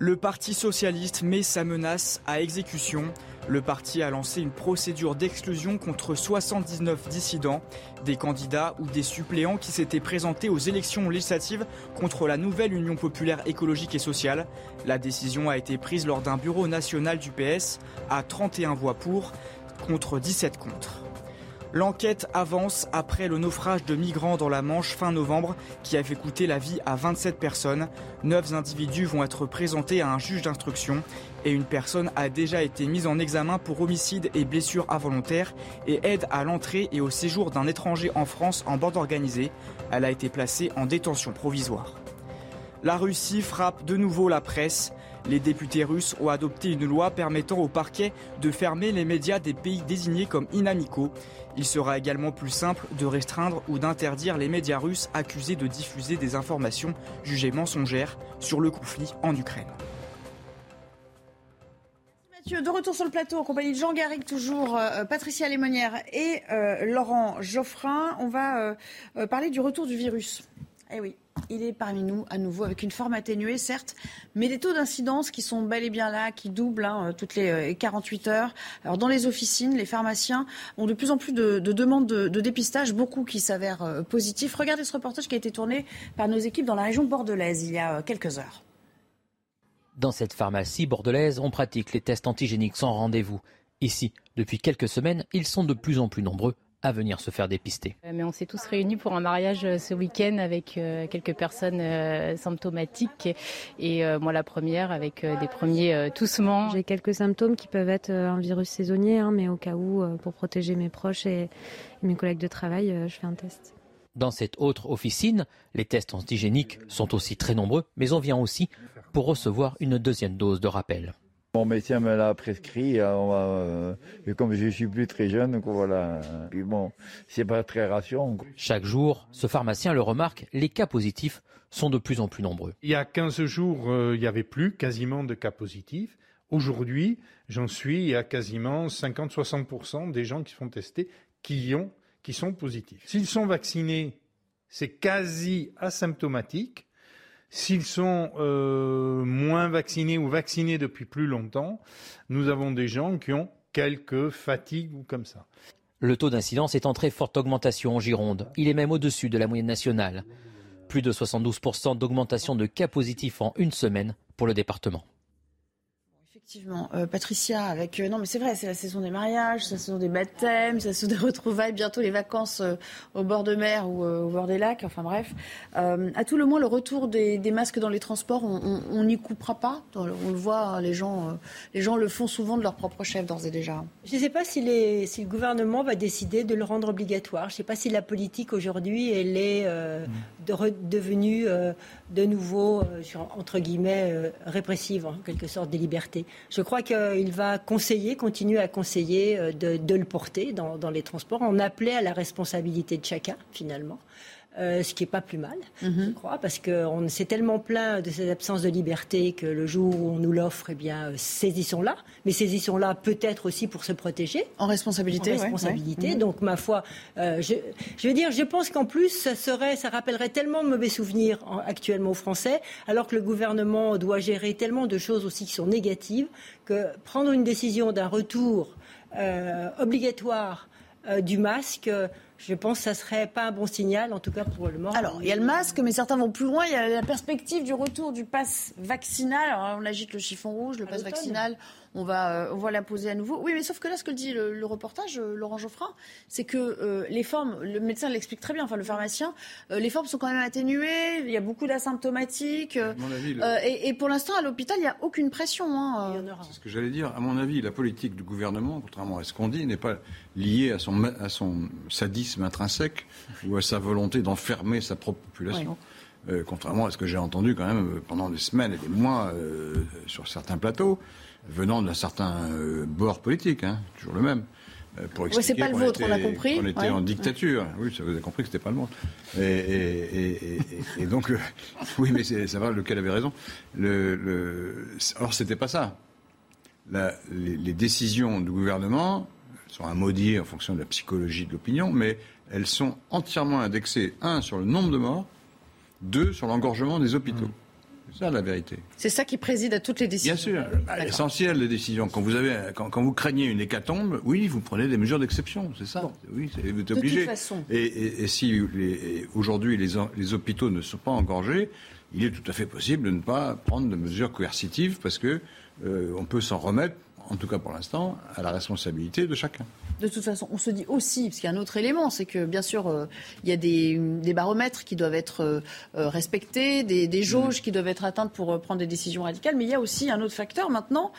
Le Parti socialiste met sa menace à exécution. Le parti a lancé une procédure d'exclusion contre 79 dissidents, des candidats ou des suppléants qui s'étaient présentés aux élections législatives contre la nouvelle Union populaire écologique et sociale. La décision a été prise lors d'un bureau national du PS à 31 voix pour contre 17 contre. L'enquête avance après le naufrage de migrants dans la Manche fin novembre qui a fait coûter la vie à 27 personnes. Neuf individus vont être présentés à un juge d'instruction et une personne a déjà été mise en examen pour homicide et blessure involontaire et aide à l'entrée et au séjour d'un étranger en France en bande organisée. Elle a été placée en détention provisoire. La Russie frappe de nouveau la presse. Les députés russes ont adopté une loi permettant au parquet de fermer les médias des pays désignés comme inamicaux. Il sera également plus simple de restreindre ou d'interdire les médias russes accusés de diffuser des informations jugées mensongères sur le conflit en Ukraine. Mathieu, de retour sur le plateau en compagnie de Jean Garrigue, toujours euh, Patricia Lémonière et euh, Laurent Geoffrin. On va euh, parler du retour du virus. Eh oui, il est parmi nous à nouveau avec une forme atténuée, certes, mais des taux d'incidence qui sont bel et bien là, qui doublent hein, toutes les 48 heures. Alors dans les officines, les pharmaciens ont de plus en plus de, demandes de, de, dépistage, beaucoup qui s'avèrent positifs. Regardez ce reportage qui a été tourné par nos équipes dans la région bordelaise il y a quelques heures. Dans cette pharmacie bordelaise, on pratique les tests antigéniques sans rendez-vous. Ici, depuis quelques semaines, ils sont de plus en plus nombreux à venir se faire dépister. Euh, mais on s'est tous réunis pour un mariage euh, ce week-end avec euh, quelques personnes symptomatiques et moi la première avec des premiers toussements. J'ai quelques symptômes qui peuvent être un virus saisonnier, hein, mais au cas où, pour protéger mes proches et mes collègues de travail, je fais un test. Dans cette autre officine, les tests antigéniques sont aussi très nombreux, mais on vient aussi pour recevoir une deuxième dose de rappel. Mon médecin me l'a prescrit, euh, euh, et comme je suis plus très jeune, voilà. Puis bon, c'est pas très rassurant. Chaque jour, ce pharmacien le remarque, les cas positifs sont de plus en plus nombreux. Il y a 15 jours, euh, il n'y avait plus quasiment de cas positifs. Aujourd'hui, j'en suis à quasiment 50-60% des gens qui sont testés qui, ont, qui sont positifs. S'ils sont vaccinés, c'est quasi asymptomatique. S'ils sont euh, moins vaccinés ou vaccinés depuis plus longtemps, nous avons des gens qui ont quelques fatigues ou comme ça. Le taux d'incidence est en très forte augmentation en Gironde. Il est même au-dessus de la moyenne nationale. Plus de 72% d'augmentation de cas positifs en une semaine pour le département. Effectivement, euh, Patricia, avec euh, non mais c'est vrai, c'est la saison des mariages, c'est la saison des baptêmes, c'est la saison des retrouvailles, bientôt les vacances euh, au bord de mer ou au bord des lacs, enfin bref. à tout le moins, le retour des, masques dans les transports, on n'y coupera pas. On le voit, hein, les gens, les gens le font souvent de leur propre chef d'ores et déjà. Je ne sais pas si, les, si, le gouvernement va décider de le rendre obligatoire. Je ne sais pas si la politique aujourd'hui, elle est de, devenue de nouveau, entre guillemets, répressive en quelque sorte des libertés. Je crois qu'il va conseiller, continuer à conseiller euh, de, le porter dans, dans, les transports, en appeler à la responsabilité de chacun, finalement. Euh, ce qui n'est pas plus mal, mhm. je crois, parce qu'on s'est tellement plaint de cette absence de liberté que le jour où on nous l'offre, eh bien, euh, saisissons-la. Mais saisissons-la peut-être aussi pour se protéger. En responsabilité. En responsabilité. Donc, ma foi, euh, je, je, veux dire, je pense qu'en plus, ça, serait, ça rappellerait tellement de mauvais souvenirs actuellement aux Français, alors que le gouvernement doit gérer tellement de choses aussi qui sont négatives, que prendre une décision d'un retour obligatoire du masque je pense que ça serait pas un bon signal, en tout cas pour le moment. Alors, il y a le masque, mais certains vont plus loin. Il y a la perspective du retour du pass vaccinal. Alors, on agite le chiffon rouge, le pass vaccinal on va, euh, on va l'imposer à nouveau. Oui, mais sauf que là, ce que dit le, reportage, euh, Laurent Geoffrin, c'est que euh, les formes, le médecin l'explique très bien, enfin le pharmacien, les formes sont quand même atténuées, il y a beaucoup d'asymptomatiques. et, pour l'instant, à l'hôpital, il n'y a aucune pression. Hein, c'est ce que j'allais dire. À mon avis, la politique du gouvernement, contrairement à ce qu'on dit, n'est pas liée à son, à son sadisme intrinsèque ou à sa volonté d'enfermer sa propre population. contrairement à ce que j'ai entendu quand même pendant des semaines et des mois sur certains plateaux venant d'un certain euh, bord politique, hein, toujours le même. Euh, pour expliquer c'est pas le vôtre, on a compris. On était en dictature. Oui, ça vous avez compris que c'était pas le vôtre. Et, donc, euh, oui, mais ça va, lequel avait raison. Le, le, alors, c'était pas ça. les, décisions du gouvernement sont à maudire en fonction de la psychologie de l'opinion, mais elles sont entièrement indexées, un, sur le nombre de morts, deux, sur l'engorgement des hôpitaux. Mmh. C'est ça la vérité. C'est ça qui préside à toutes les décisions. Bien sûr. Bah, l'essentiel des décisions. Quand vous, avez, quand, vous craignez une hécatombe, oui, vous prenez des mesures d'exception. C'est ça. Oui, vous êtes obligé. De toute façon. Et, si aujourd'hui les, les hôpitaux ne sont pas engorgés, il est tout à fait possible de ne pas prendre de mesures coercitives parce que euh, on peut s'en remettre, en tout cas pour l'instant, à la responsabilité de chacun. De toute façon, on se dit aussi, parce qu'il y a un autre élément, c'est que bien sûr, euh, il y a des, baromètres qui doivent être euh, euh, respectés, des, jauges qui doivent être atteintes pour prendre des décisions radicales, mais il y a aussi un autre facteur maintenant,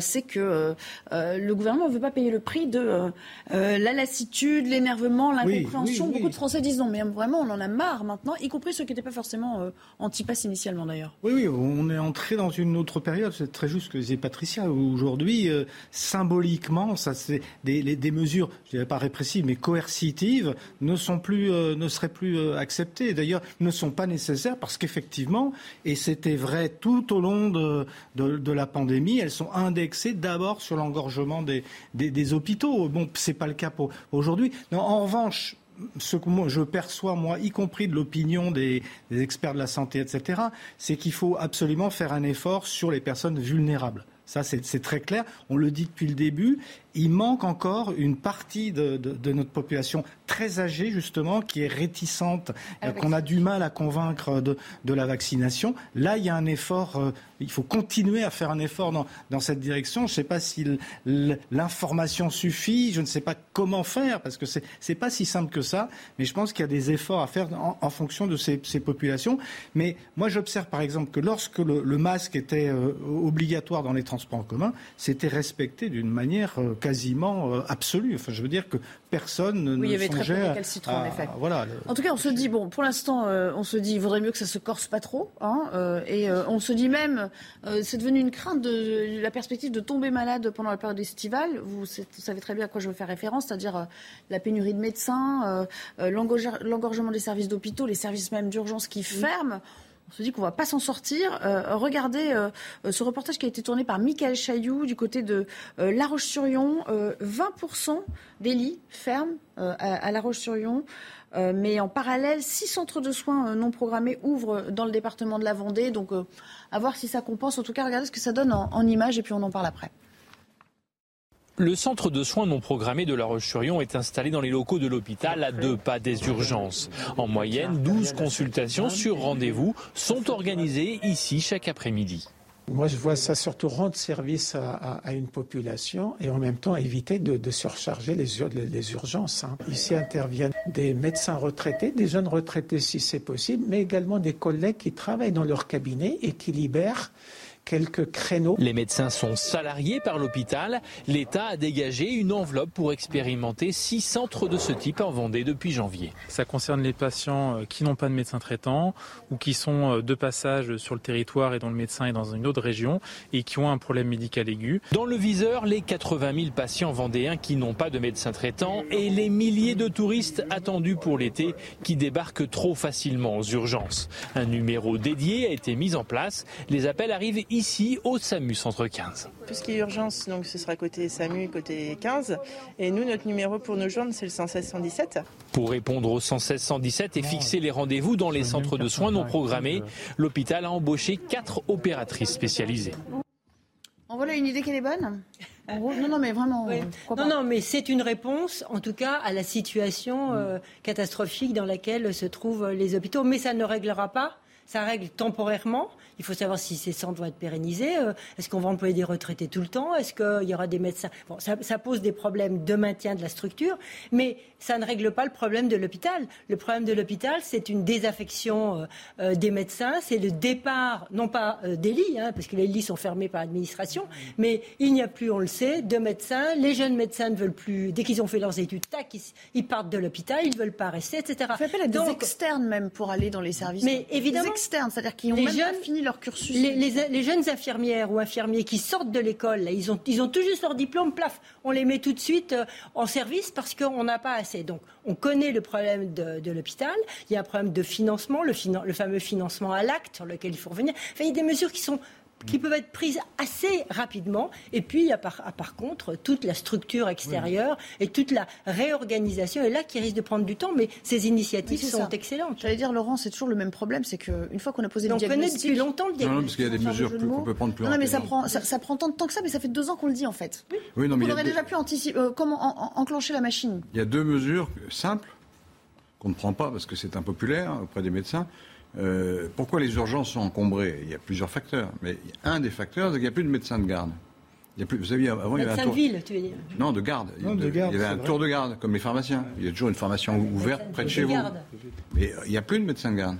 c'est que le gouvernement ne veut pas payer le prix de la lassitude, l'énervement, l'incompréhension. Beaucoup de Français disent non, mais vraiment, on en a marre maintenant, y compris ceux qui n'étaient pas forcément anti-pass initialement d'ailleurs. Oui, oui, on est entré dans une autre période, c'est très juste ce que disait Patricia. Aujourd'hui, symboliquement, des, mesures, je dirais pas répressives, mais coercitives, ne, euh, seraient plus euh, acceptées. D'ailleurs, ne sont pas nécessaires parce qu'effectivement, et c'était vrai tout au long de, la pandémie, elles sont indexées d'abord sur l'engorgement des, hôpitaux. Bon, c'est pas le cas aujourd'hui. En revanche, ce que je perçois, moi, y compris de l'opinion des, des, experts de la santé, etc., c'est qu'il faut absolument faire un effort sur les personnes vulnérables. Ça, c'est très clair. On le dit depuis le début il manque encore une partie de, notre population très âgée, justement, qui est réticente, ah qu'on a du mal à convaincre de, la vaccination. Là, il y a un effort, euh, il faut continuer à faire un effort dans, cette direction. Je ne sais pas si l'information suffit, je ne sais pas comment faire, parce que ce n'est pas si simple que ça, mais je pense qu'il y a des efforts à faire en, fonction de ces, populations. Mais moi, j'observe par exemple que lorsque le, masque était euh, obligatoire dans les transports en commun, c'était respecté d'une manière euh, quasiment euh, absolu. Enfin, je veux dire que personne ne oui, il y avait très peu en effet. Voilà, En tout cas, on se dit, bon, pour l'instant, euh, on se dit, il vaudrait mieux que ça se corse pas trop. Hein, euh, et on se dit même, c'est devenu une crainte de, la perspective de tomber malade pendant la période estivale. Vous, vous, savez très bien à quoi je veux faire référence, c'est-à-dire la pénurie de médecins, l'engorgement des services d'hôpitaux, les services même d'urgence qui ferment on se dit qu'on va pas s'en sortir. Euh, regardez euh, ce reportage qui a été tourné par Michael Chailloux du côté de euh, La Roche-sur-Yon. 20% des lits ferment à, La Roche-sur-Yon. mais en parallèle, six centres de soins non programmés ouvrent dans le département de la Vendée. Donc, à voir si ça compense. En tout cas, regardez ce que ça donne en images et puis on en parle après. Le centre de soins non programmés de La Roche-sur-Yon est installé dans les locaux de l'hôpital à deux pas des urgences. En moyenne, 12 consultations sur rendez-vous sont organisées ici chaque après-midi. Moi, je vois ça surtout rendre service à, une population et en même temps éviter de, surcharger les, urgences. Hein. Ici interviennent des médecins retraités, des jeunes retraités si c'est possible, mais également des collègues qui travaillent dans leur cabinet et qui libèrent quelques créneaux. Les médecins sont salariés par l'hôpital. L'État a dégagé une enveloppe pour expérimenter six centres de ce type en Vendée depuis janvier. Ça concerne les patients euh, qui n'ont pas de médecin traitant ou qui sont euh, de passage sur le territoire et dont le médecin est dans une autre région et qui ont un problème médical aigu. Dans le viseur, les 80 000 patients vendéens qui n'ont pas de médecin traitant et les milliers de touristes attendus pour l'été qui débarquent trop facilement aux urgences. Un numéro dédié a été mis en place. Les appels arrivent ici au SAMU Centre 15. Tout ce qui est urgence, donc ce sera côté SAMU, côté 15. Et nous, notre numéro pour nous joindre, c'est le 116 117. Pour répondre au 116 117 et fixer les rendez-vous dans les centres de soins non programmés, l'hôpital a embauché quatre opératrices spécialisées. En voilà une idée qu'elle est bonne? Non, non, mais vraiment. Non, non, mais c'est une réponse, en tout cas, à la situation euh, catastrophique dans laquelle se trouvent les hôpitaux. Mais ça ne réglera pas ça règle temporairement. Il faut savoir si ces centres vont être pérennisés. Euh, est-ce qu'on va employer des retraités tout le temps? Est-ce qu'il y aura des médecins? Bon, ça, ça, pose des problèmes de maintien de la structure, mais ça ne règle pas le problème de l'hôpital. Le problème de l'hôpital, c'est une désaffection euh, euh, des médecins, c'est le départ, non pas des lits, hein, parce que les lits sont fermés par l'administration, mais il n'y a plus, on le sait, de médecins. Les jeunes médecins ne veulent plus, dès qu'ils ont fait leurs études, tac, ils, partent de l'hôpital, ils ne veulent pas rester, etc. Fait des externes même pour aller dans les services. Mais évidemment, c'est-à-dire qu'ils ont même fini cursus. Les, jeunes infirmières ou infirmiers qui sortent de l'école, ils ont, ils ont tout juste leur diplôme, plaf, on les met tout de suite euh, en service parce qu'on n'a pas assez. Donc, on connaît le problème de, l'hôpital. Il y a un problème de financement, le, le fameux financement à l'acte sur lequel il faut revenir. Il y a des mesures qui sont qui peuvent être prises assez rapidement. Et puis, il y a par, par contre toute la structure extérieure et toute la réorganisation. Et là, qui risque de prendre du temps, mais ces initiatives sont excellentes. J'allais dire, Laurent, c'est toujours le même problème, c'est qu'une fois qu'on a posé le diagnostic... On connaît depuis longtemps le diagnostic. Non, parce qu'il y a des mesures qu'on peut prendre plus Non, mais ça prend, ça, prend tant de temps que ça, mais ça fait deux ans qu'on le dit, en fait. Oui, non, mais Vous aurez déjà pu anticiper, euh, comment enclencher la machine Il y a deux mesures simples qu'on ne prend pas parce que c'est impopulaire auprès des médecins. Euh, pourquoi les urgences sont encombrées? Il y a plusieurs facteurs, mais un des facteurs, c'est qu'il n'y a plus de médecins de garde. Il y a plus, vous savez, avant, il y avait un tour... ville, tu veux dire. Non, de garde. Non, de garde, il y avait un tour de garde, comme les pharmaciens. Il y a toujours une formation ouverte près de chez vous. Mais euh, il n'y a plus de médecins de garde.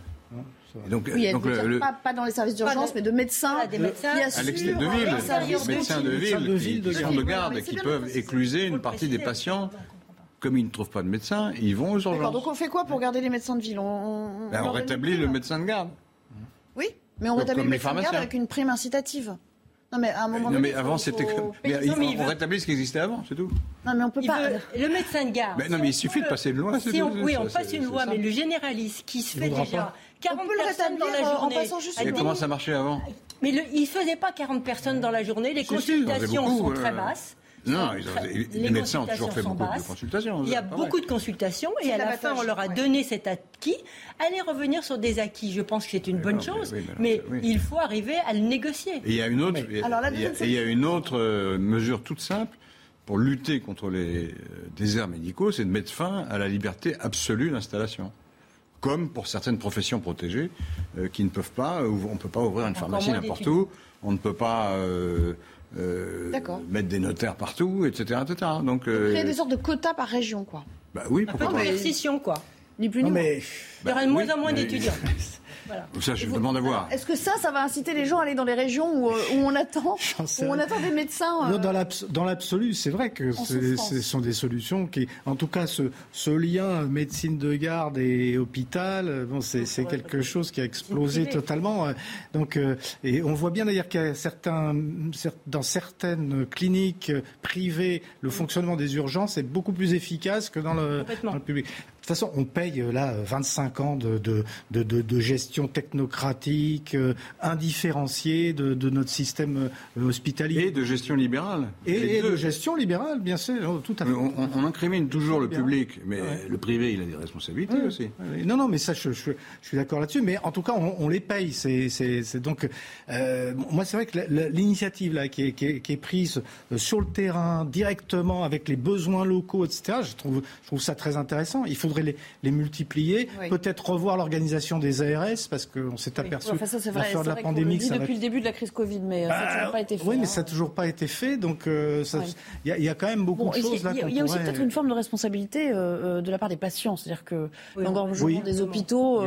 Et donc, oui, donc le, le... Pas, pas, dans les services d'urgence, mais de médecins, des médecins. Qui à l'extérieur de ville, médecins de ville, de ville, qui, de garde, qui peuvent écluser une partie des patients comme ils ne trouvent pas de médecin, ils vont aux urgences. Donc on fait quoi pour garder les médecins de ville On, on, ben, on rétablit le médecin de garde. Oui, mais on rétablit le médecin de garde avec une prime incitative. Non mais à un moment non, donné, mais avant c'était comme... mais mais on, on rétablit ce qui existait avant, c'est tout. Non mais on peut il pas. Veut... Le médecin de garde. Mais non mais il suffit de passer une loi. Si on... Oui, on passe une loi, mais le généraliste qui se fait déjà 40 personnes dans la journée. En passant juste et comment ça marchait avant Mais le... il faisait pas 40 personnes dans la journée. Les consultations sont très basses. Non, ils les, médecins ont toujours fait beaucoup basses. de consultations. Il y a beaucoup de consultations et à la fin, on leur a donné cet acquis. Allez revenir sur des acquis, je pense que c'est une bonne chose, mais il faut arriver à le négocier. Et il y a une autre, il y a une autre euh, mesure toute simple pour lutter contre les euh, déserts médicaux, c'est de mettre fin à la liberté absolue d'installation comme pour certaines professions protégées euh, qui ne peuvent pas, on ne peut pas ouvrir une pharmacie n'importe où, on ne peut pas euh, euh, mettre des notaires partout, etc. etc. Donc, euh... Créer des sortes de quotas par région, quoi. Bah oui, pourquoi pas. coercition, quoi. Ni plus ni moins. Mais... Il y aura de moins en moins d'étudiants. Voilà. Ça, je vous... demande à voir. Est-ce que ça, ça va inciter les gens à aller dans les régions où, euh, où on attend, où on attend des médecins euh... Dans l'absolu, c'est vrai que ce sont des solutions qui, en tout cas, ce, ce lien médecine de garde et hôpital, bon, c'est quelque chose qui a explosé totalement. Donc, euh, et on voit bien d'ailleurs qu'il y a certains, dans certaines cliniques privées, le fonctionnement des urgences est beaucoup plus efficace que dans le, dans le public. De toute façon, on paye euh, là 25 ans de, de, de, de gestion technocratique, euh, indifférenciée de, notre système euh, hospitalier. Et de gestion libérale. Et, de gestion libérale, bien sûr, oh, tout à fait. On, on, incrimine toujours le public, mais le privé, il a des responsabilités aussi. Non, non, mais ça, je, je, je suis d'accord là-dessus. Mais en tout cas, on, on les paye. C'est, donc, euh, moi, c'est vrai que l'initiative là qui est, qui, est, qui est, prise sur le terrain, directement avec les besoins locaux, etc. Je trouve, je trouve ça très intéressant. Il faudrait les, les multiplier, peut-être revoir l'organisation des ARS, parce qu'on s'est aperçu oui. enfin, ça, vrai, de la pandémie. Ça depuis le début de la crise Covid, mais bah, ça n'a toujours pas été fait. Oui, mais ça n'a toujours pas été fait, donc il euh, y, y, a quand même beaucoup de choses là. Il y, a aussi peut-être une forme de responsabilité euh, de la part des patients, c'est-à-dire que l'engorgement des hôpitaux.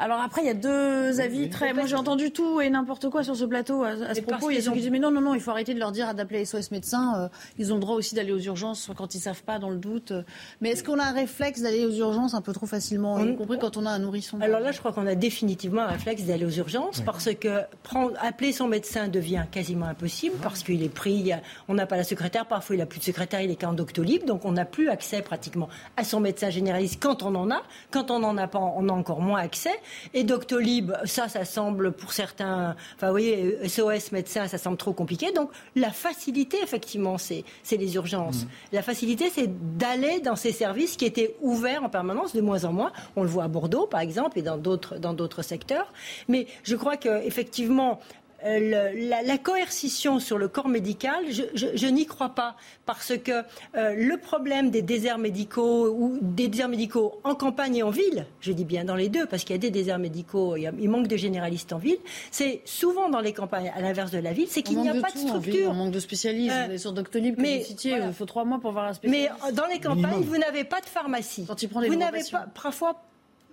Alors après, il y a deux avis très. Moi, j'ai entendu tout et n'importe quoi sur ce plateau à, ce propos. Il y a ceux qui disent mais non, non, non, il faut arrêter de leur dire d'appeler SOS médecin. Euh, ils ont le droit aussi d'aller aux urgences quand ils savent pas, dans le doute. Mais est-ce qu'on a un réflexe d'aller aux urgences un peu trop facilement, y compris quand on a un nourrisson? Alors là, je crois qu'on a définitivement un réflexe d'aller aux urgences parce que prendre, appeler son médecin devient quasiment impossible parce qu'il est pris. On n'a pas la secrétaire. Parfois, il n'a plus de secrétaire. Il est qu'en doctolib, donc on n'a plus accès pratiquement à son médecin généraliste quand on en a. Quand on n'en a pas, on a encore moins accès. Et Doctolib ça, ça semble pour certains, enfin, vous voyez, SOS médecin, ça semble trop compliqué. Donc, la facilité, effectivement, c'est les urgences. Mmh. La facilité, c'est d'aller dans ces services qui étaient ouverts en permanence, de moins en moins. On le voit à Bordeaux, par exemple, et dans d'autres secteurs. Mais je crois qu'effectivement, euh, la, coercition sur le corps médical, je, n'y crois pas, parce que euh, le problème des déserts médicaux ou des déserts médicaux en campagne et en ville, je dis bien dans les deux, parce qu'il y a des déserts médicaux, il, manque de généralistes en ville, c'est souvent dans les campagnes, à l'inverse de la ville, c'est qu'il n'y a pas de, structure. on manque de spécialistes. Euh, sur Doctolib, mais il faut trois mois pour voir un spécialiste. Mais dans les campagnes, vous n'avez pas de pharmacie. vous n'avez pas parfois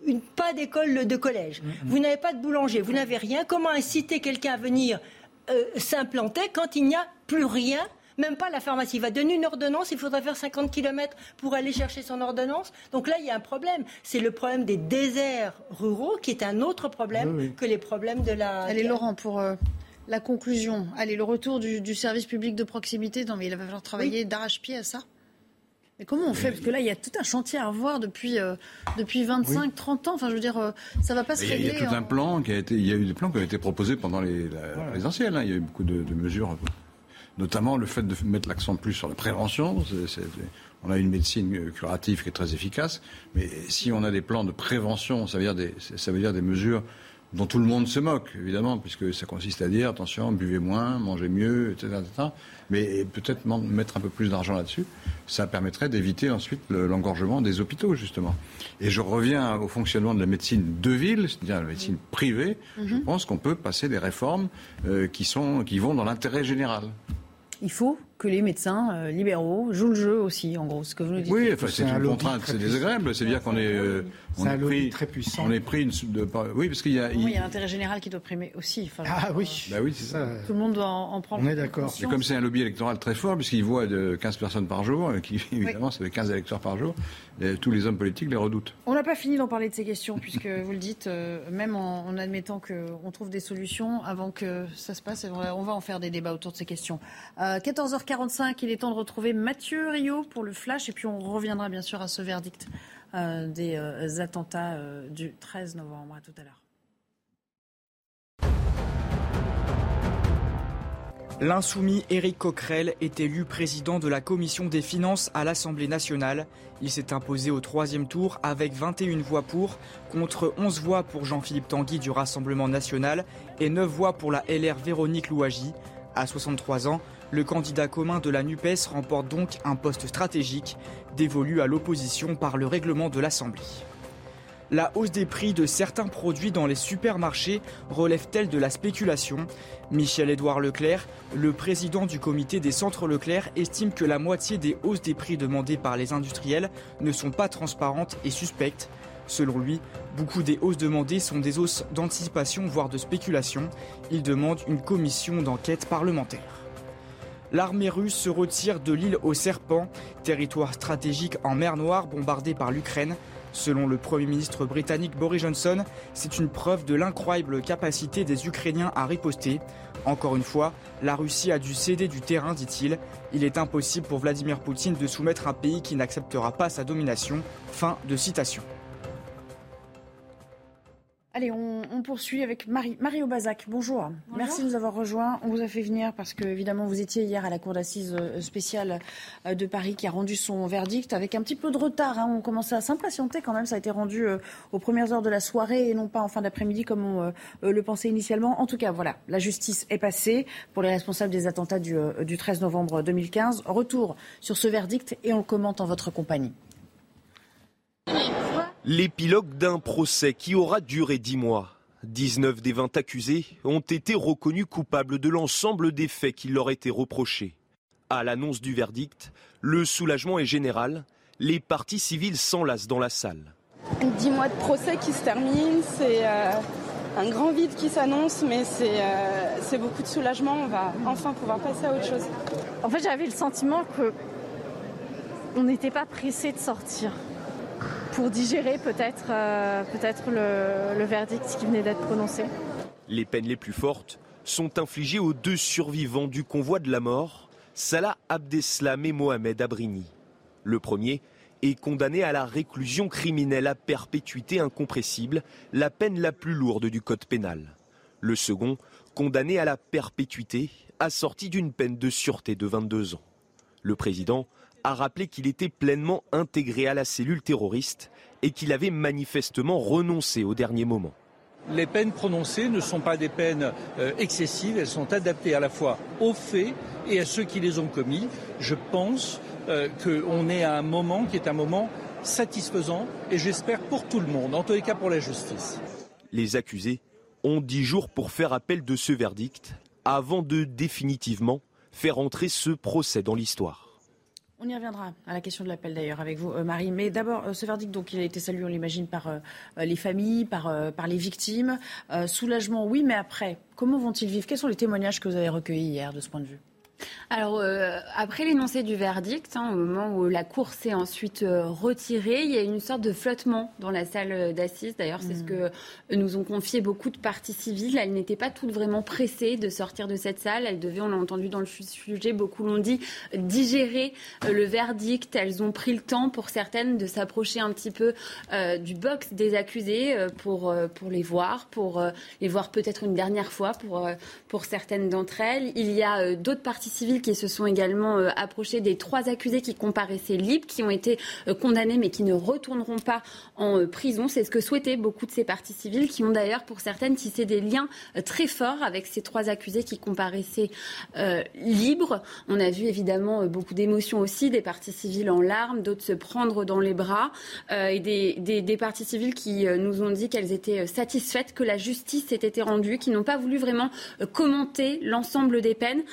une, pas d'école de collège. Mm, mm. Vous n'avez pas de boulanger, vous n'avez rien. Comment inciter quelqu'un à venir euh, s'implanter quand il n'y a plus rien? Même pas la pharmacie. Il va donner une ordonnance, il faudra faire 50 km pour aller chercher son ordonnance. Donc là, il y a un problème. C'est le problème des déserts ruraux qui est un autre problème que les problèmes de la. Allez, Laurent, pour. Euh, la conclusion, allez, le retour du, service public de proximité, non mais il va falloir travailler d'arrache-pied à ça mais comment on fait Parce que là, il y a tout un chantier à revoir depuis, euh, depuis 25, 30 ans. Enfin, je veux dire, euh, ça va pas se régler. Il y a tout un plan qui a été, il y a eu des plans qui ont été proposés pendant les, la présidentielle. Hein. Il y a eu beaucoup de, mesures, notamment le fait de mettre l'accent plus sur la prévention. on a une médecine curative qui est très efficace, mais si on a des plans de prévention, ça veut dire des, ça veut dire des mesures dont tout le monde se moque, évidemment, puisque ça consiste à dire attention, buvez moins, mangez mieux, etc. mais peut-être mettre un peu plus d'argent là-dessus, ça permettrait d'éviter ensuite l'engorgement des hôpitaux, justement. Et je reviens au fonctionnement de la médecine de ville, c'est-à-dire la médecine privée. Je mhm. pense qu'on peut passer des réformes euh, qui, sont, qui vont dans l'intérêt général. il faut que les médecins euh, libéraux jouent le jeu aussi, en gros, ce que vous nous dites. Oui, enfin, c'est une contrainte, c'est désagréable. C'est-à-dire qu'on est, euh, on est pris, très puissant. On est pris une, de, oui, parce qu'il y a. il y a l'intérêt général qui doit primer aussi. ah oui, bah oui, c'est ça. Tout le monde doit en, prendre. On est d'accord. Et comme c'est un lobby électoral très fort, puisqu'il voit de 15 personnes par jour, qui évidemment, c'est 15 électeurs par jour, et tous les hommes politiques les redoutent. On n'a pas fini d'en parler de ces questions, puisque vous le dites, euh, même en, en admettant qu'on trouve des solutions, avant que ça se passe, on va en faire des débats autour de ces questions. 14h45, il est temps de retrouver Mathieu Rio pour le flash et puis on reviendra bien sûr à ce verdict euh, des euh, attentats euh, du 13 novembre. À tout à l'heure. L'insoumis Éric Coquerel est élu président de la commission des finances à l'Assemblée nationale. Il s'est imposé au troisième tour avec 21 voix pour, contre 11 voix pour Jean-Philippe Tanguy du Rassemblement national et 9 voix pour la LR Véronique Louagie. À 63 ans, le candidat commun de la NUPES remporte donc un poste stratégique dévolu à l'opposition par le règlement de l'Assemblée. La hausse des prix de certains produits dans les supermarchés relève-t-elle de la spéculation? Michel-Édouard Leclerc, le président du comité des centres Leclerc, estime que la moitié des hausses des prix demandées par les industriels ne sont pas transparentes et suspectes. Selon lui, beaucoup des hausses demandées sont des hausses d'anticipation, voire de spéculation. Il demande une commission d'enquête parlementaire. L'armée russe se retire de l'île aux serpents, territoire stratégique en mer Noire bombardé par l'Ukraine. Selon le Premier ministre britannique Boris Johnson, c'est une preuve de l'incroyable capacité des Ukrainiens à riposter. Encore une fois, la Russie a dû céder du terrain, dit-il. Il est impossible pour Vladimir Poutine de soumettre un pays qui n'acceptera pas sa domination. Fin de citation. Allez, on, poursuit avec Marie, Marie Bazac. Bonjour. Merci de nous avoir rejoints. On vous a fait venir parce que, évidemment, vous étiez hier à la Cour d'assises euh, spéciale euh, de Paris qui a rendu son verdict avec un petit peu de retard. Hein. On commençait à s'impatienter quand même. Ça a été rendu euh, aux premières heures de la soirée et non pas en fin d'après-midi comme on le pensait initialement. En tout cas, voilà, la justice est passée pour les responsables des attentats du, du 13 novembre 2015. Retour sur ce verdict et on le commente en votre compagnie. L'épilogue d'un procès qui aura duré dix mois. 19 des 20 accusés ont été reconnus coupables de l'ensemble des faits qui leur étaient reprochés. À l'annonce du verdict, le soulagement est général. Les parties civiles s'enlacent dans la salle. Dix mois de procès qui se terminent, c'est euh, un grand vide qui s'annonce, mais euh, c'est beaucoup de soulagement. On va enfin pouvoir passer à autre chose. En fait, j'avais le sentiment que on n'était pas pressé de sortir pour digérer peut-être euh, peut-être le, verdict qui venait d'être prononcé. Les peines les plus fortes sont infligées aux deux survivants du convoi de la mort, Salah Abdeslam et Mohamed Abrini. Le premier est condamné à la réclusion criminelle à perpétuité incompressible, la peine la plus lourde du code pénal. Le second, condamné à la perpétuité, assorti d'une peine de sûreté de 22 ans. Le président a rappelé qu'il était pleinement intégré à la cellule terroriste et qu'il avait manifestement renoncé au dernier moment. Les peines prononcées ne sont pas des peines euh, excessives, elles sont adaptées à la fois aux faits et à ceux qui les ont commis. Je pense euh, qu'on est à un moment qui est un moment satisfaisant et j'espère pour tout le monde, en tous les cas pour la justice. Les accusés ont dix jours pour faire appel de ce verdict avant de définitivement faire entrer ce procès dans l'histoire. On y reviendra à la question de l'appel d'ailleurs avec vous, euh, Marie. Mais d'abord, euh, ce verdict, donc, il a été salué, on l'imagine, par euh, les familles, par, par les victimes. soulagement, oui, mais après, comment vont-ils vivre? Quels sont les témoignages que vous avez recueillis hier de ce point de vue? Alors, euh, après l'énoncé du verdict, hein, au moment où la Cour s'est ensuite euh, retirée, il y a une sorte de flottement dans la salle d'assises. D'ailleurs, c'est ce mm. que nous ont confié beaucoup de parties civiles. Elles n'étaient pas toutes vraiment pressées de sortir de cette salle. Elles devaient, on l'a entendu dans le sujet, beaucoup l'ont dit, digérer euh, le verdict. Elles ont pris le temps, pour certaines, de s'approcher un petit peu du box des accusés pour, pour les voir, pour les voir peut-être une dernière fois pour, pour certaines d'entre elles. Il y a d'autres parties civiles qui se sont également euh, approchés des trois accusés qui comparaissaient libres, qui ont été euh, condamnés mais qui ne retourneront pas en euh, prison. C'est ce que souhaitaient beaucoup de ces parties civiles, qui ont d'ailleurs pour certaines tissé des liens très forts avec ces trois accusés qui comparaissaient libres. On a vu évidemment beaucoup d'émotions aussi, des parties civiles en larmes, d'autres se prendre dans les bras, et des, parties civiles qui nous ont dit qu'elles étaient satisfaites que la justice ait été rendue, qui n'ont pas voulu vraiment commenter l'ensemble des peines,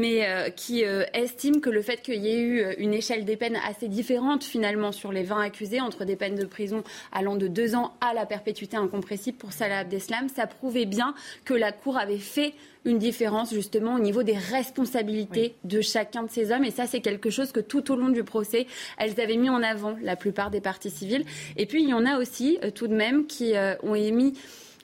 mais qui estime que le fait qu'il y ait eu une échelle des peines assez différente finalement sur les 20 accusés, entre des peines de prison allant de 2 ans à la perpétuité incompressible pour Salah Abdeslam, ça prouvait bien que la Cour avait fait une différence justement au niveau des responsabilités de chacun de ces hommes. Et ça, c'est quelque chose que tout au long du procès, elles avaient mis en avant, la plupart des parties civiles. Et puis, il y en a aussi, euh, tout de même, qui euh, ont émis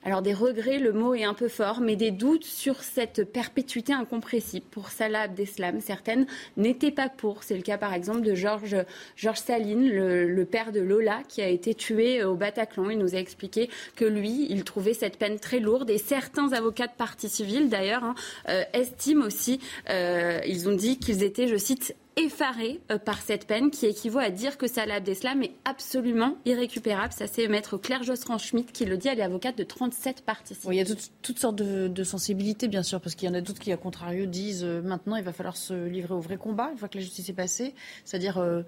alors des regrets, le mot est un peu fort, mais des doutes sur cette perpétuité incompressible. Pour Salah Abdeslam, certaines n'étaient pas pour. C'est le cas par exemple de Georges George Saline, le, père de Lola, qui a été tué au Bataclan. Il nous a expliqué que lui, il trouvait cette peine très lourde. Et certains avocats de partie civile, d'ailleurs, hein, euh, estiment aussi, euh, ils ont dit qu'ils étaient, je cite, effaré euh, par cette peine qui équivaut à dire que Salah Abdeslam est absolument irrécupérable. Ça, c'est maître Claire Josserand-Schmidt qui le dit. Elle est avocate de 37 parties. il y a toutes, sortes de, sensibilités, bien sûr, parce qu'il y en a d'autres qui, à contrario, disent euh, maintenant, il va falloir se livrer au vrai combat une fois que la justice est passée, c'est-à-dire euh,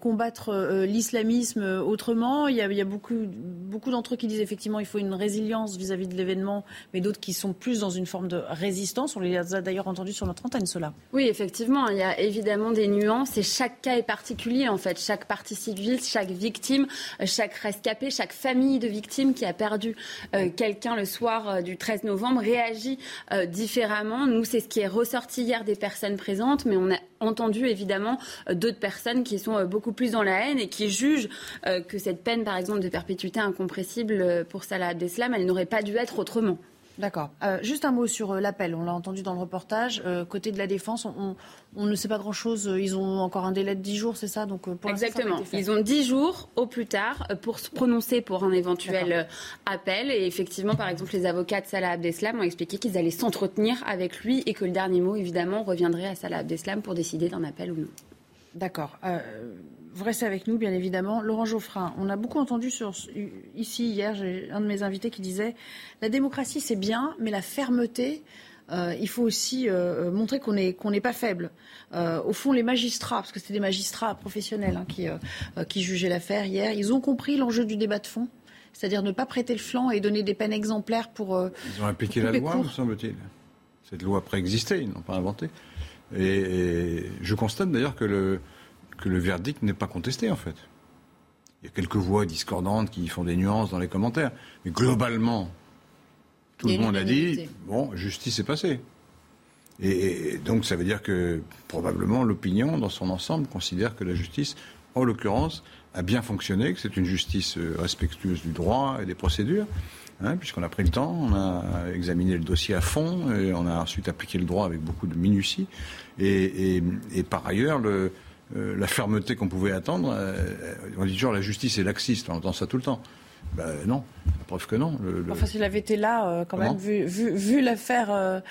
combattre l'islamisme autrement. Il y a, beaucoup, beaucoup d'entre eux qui disent effectivement il faut une résilience vis-à-vis de l'événement, mais d'autres qui sont plus dans une forme de résistance. On les a d'ailleurs entendus sur notre antenne, cela. Oui, effectivement, il y a évidemment des nuances et chaque cas est particulier en fait. Chaque partie civile, chaque victime, euh, chaque rescapé, chaque famille de victimes qui a perdu euh, quelqu'un le soir euh, du 13 novembre réagit différemment. Nous, c'est ce qui est ressorti hier des personnes présentes, mais on a entendu évidemment d'autres personnes qui sont beaucoup plus dans la haine et qui jugent que cette peine, par exemple, de perpétuité incompressible pour Salah Abdeslam, elle n'aurait pas dû être autrement. D'accord. Euh, juste un mot sur euh, l'appel. On l'a entendu dans le reportage. Euh, côté de la défense, on, ne sait pas grand-chose. Ils ont encore un délai de 10 jours, c'est ça? Donc pour Exactement. Ils ont 10 jours au plus tard pour se prononcer pour un éventuel appel. Et effectivement, par exemple, les avocats de Salah Abdeslam ont expliqué qu'ils allaient s'entretenir avec lui et que le dernier mot, évidemment, reviendrait à Salah Abdeslam pour décider d'un appel ou non. D'accord vous restez avec nous, bien évidemment. Laurent Geoffrin, on a beaucoup entendu sur, ici, hier, j'ai un de mes invités qui disait la démocratie, c'est bien, mais la fermeté, euh, il faut aussi euh, montrer qu'on n'est pas faible. Euh, au fond, les magistrats, parce que c'était des magistrats professionnels hein, qui, qui jugeaient l'affaire hier, ils ont compris l'enjeu du débat de fond, c'est-à-dire ne pas prêter le flanc et donner des peines exemplaires pour. ils ont appliqué la loi, me semble-t-il. Cette loi préexistait, ils n'ont pas inventé. et je constate d'ailleurs que le, que le verdict n'est pas contesté en fait. Il y a quelques voix discordantes qui font des nuances dans les commentaires, mais globalement, tout le monde a dit bon, justice est passée. Et, donc ça veut dire que probablement l'opinion dans son ensemble considère que la justice, en l'occurrence, a bien fonctionné, que c'est une justice euh, respectueuse du droit et des procédures, hein, puisqu'on a pris le temps, on a examiné le dossier à fond, et on a ensuite appliqué le droit avec beaucoup de minutie. et par ailleurs, le, euh, la fermeté qu'on pouvait attendre. Euh, on dit toujours la justice est laxiste, on entend ça tout le temps. Ben non, la preuve que non. Enfin, s'il avait été là, euh, quand même, vu, vu, l'affaire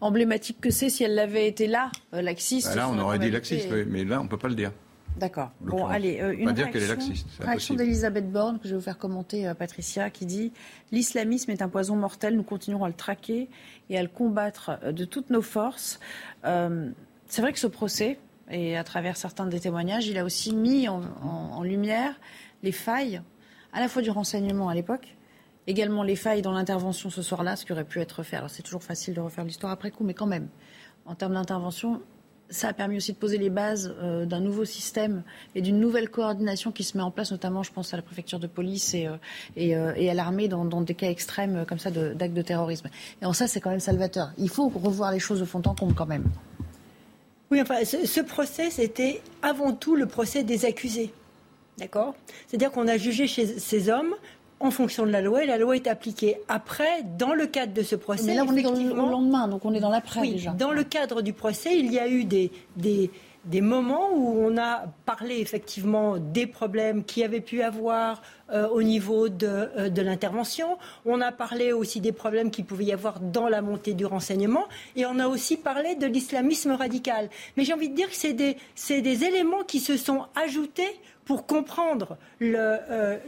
emblématique que c'est, si elle avait été là, laxiste. Ben là, on aurait dit laxiste, mais là, on ne peut pas le dire. D'accord. Bon, allez, une réaction, d'Elisabeth Borne que je vais vous faire commenter, Patricia, qui dit L'islamisme est un poison mortel, nous continuerons à le traquer et à le combattre de toutes nos forces. c'est vrai que ce procès, et à travers certains des témoignages, il a aussi mis en, lumière les failles, à la fois du renseignement à l'époque, également les failles dans l'intervention ce soir-là, ce qui aurait pu être fait. Alors c'est toujours facile de refaire l'histoire après coup, mais quand même, en termes d'intervention, ça a permis aussi de poser les bases euh, d'un nouveau système et d'une nouvelle coordination qui se met en place, notamment, je pense, à la préfecture de police et, euh, euh, à l'armée dans, des cas extrêmes comme ça d'actes de, de, terrorisme. Et en ça, c'est quand même salvateur. Il faut revoir les choses au fond en comble quand même. Oui, enfin, ce, procès, c'était avant tout le procès des accusés. D'accord? C'est-à-dire qu'on a jugé chez ces hommes en fonction de la loi et la loi est appliquée. Après, dans le cadre de ce procès. Mais là, on est dans le lendemain, donc on est dans l'après oui, déjà. Dans le cadre du procès, il y a eu des, des, des moments où on a parlé effectivement des problèmes qui avaient pu avoir euh, au niveau de, euh, de l'intervention. On a parlé aussi des problèmes qu'il pouvait y avoir dans la montée du renseignement. Et on a aussi parlé de l'islamisme radical. Mais j'ai envie de dire que c'est des, des éléments qui se sont ajoutés pour comprendre euh,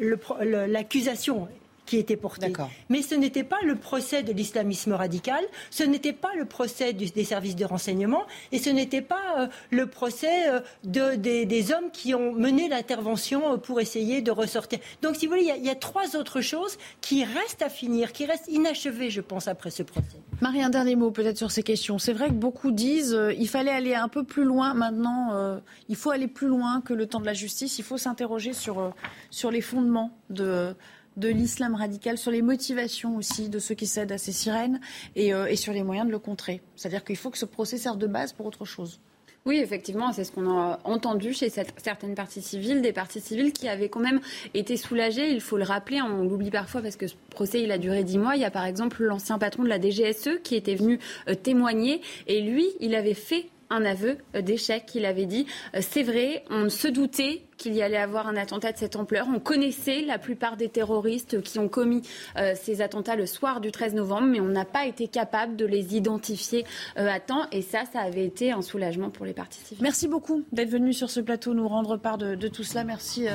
l'accusation. Qui était porté. Mais ce n'était pas le procès de l'islamisme radical, ce n'était pas le procès des services de renseignement et ce n'était pas euh, le procès euh, de, des, hommes qui ont mené l'intervention euh, pour essayer de ressortir. Donc, si vous voulez, il y, a, trois autres choses qui restent à finir, qui restent inachevées, je pense, après ce procès. Marie, un dernier mot peut-être sur ces questions. C'est vrai que beaucoup disent il fallait aller un peu plus loin maintenant. il faut aller plus loin que le temps de la justice. Il faut s'interroger sur, sur les fondements de de l'islam radical, sur les motivations aussi de ceux qui cèdent à ces sirènes euh, et, sur les moyens de le contrer. C'est-à-dire qu'il faut que ce procès serve de base pour autre chose. Oui, effectivement, c'est ce qu'on a entendu chez certaines parties civiles, des parties civiles qui avaient quand même été soulagées. Il faut le rappeler, on l'oublie parfois parce que ce procès il a duré dix mois. Il y a par exemple l'ancien patron de la DGSE qui était venu euh, témoigner et lui, il avait fait un aveu d'échec. Il avait dit euh, c'est vrai, on se doutait qu'il y allait avoir un attentat de cette ampleur. On connaissait la plupart des terroristes qui ont commis euh, ces attentats le soir du 13 novembre, mais on n'a pas été capable de les identifier euh, à temps. Et ça, ça avait été un soulagement pour les parties civiles. Merci beaucoup d'être venu sur ce plateau nous rendre part de, tout cela. Merci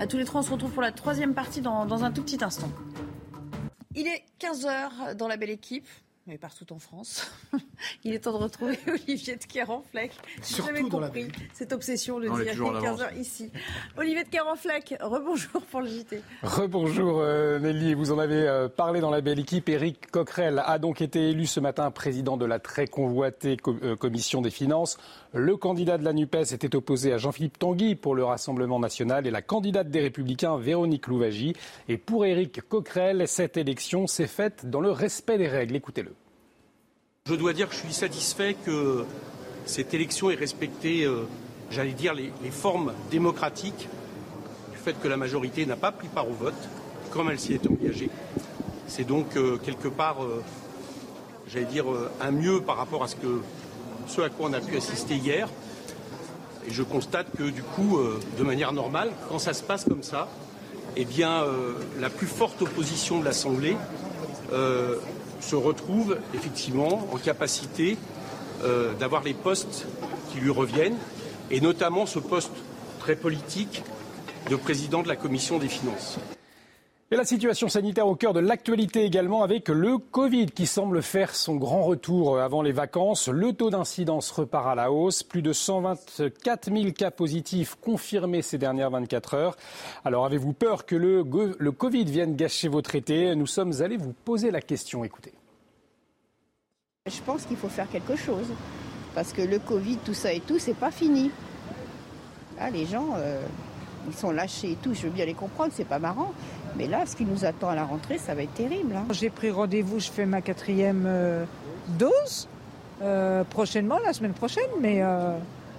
à tous les trois. On se retrouve pour la troisième partie dans, dans un tout petit instant. Il est 15h dans la belle équipe mais partout en France. Il est temps de retrouver Olivier de Kerenfleck. Surtout dans compris cette obsession de dire 15h ici. Olivier de Kerenfleck, rebonjour pour le JT. Rebonjour euh, Nelly, vous en avez euh, parlé dans la belle équipe. Éric Coquerel a donc été élu ce matin président de la très convoitée euh, commission des finances. Le candidat de la NUPES était opposé à Jean-Philippe Tanguy pour le Rassemblement national et la candidate des Républicains Véronique Louvagie. Et pour Éric Coquerel, cette élection s'est faite dans le respect des règles. Écoutez-le. Je dois dire que je suis satisfait que cette élection ait respecté, euh, j'allais dire, les, formes démocratiques du fait que la majorité n'a pas pris part au vote, comme elle s'y est engagée. C'est donc euh, quelque part, euh, j'allais dire, un mieux par rapport à ce, ce à quoi on a pu assister hier. Et je constate que du coup, de manière normale, quand ça se passe comme ça, eh bien, la plus forte opposition de l'Assemblée se retrouve effectivement en capacité euh, d'avoir les postes qui lui reviennent, et notamment ce poste très politique de président de la commission des finances. Et la situation sanitaire au cœur de l'actualité également avec le Covid qui semble faire son grand retour avant les vacances. Le taux d'incidence repart à la hausse. Plus de 124 000 cas positifs confirmés ces dernières 24 heures. Alors avez-vous peur que le, Covid vienne gâcher votre été? Nous sommes allés vous poser la question. Écoutez. Je pense qu'il faut faire quelque chose. Parce que le Covid, tout ça et tout, c'est pas fini. Là, les gens, euh, ils sont lâchés et tout. Je veux bien les comprendre, c'est pas marrant. Mais là, ce qui nous attend à la rentrée, ça va être terrible. Hein. J'ai pris rendez-vous, je fais ma quatrième euh, dose euh, prochainement, la semaine prochaine. Mais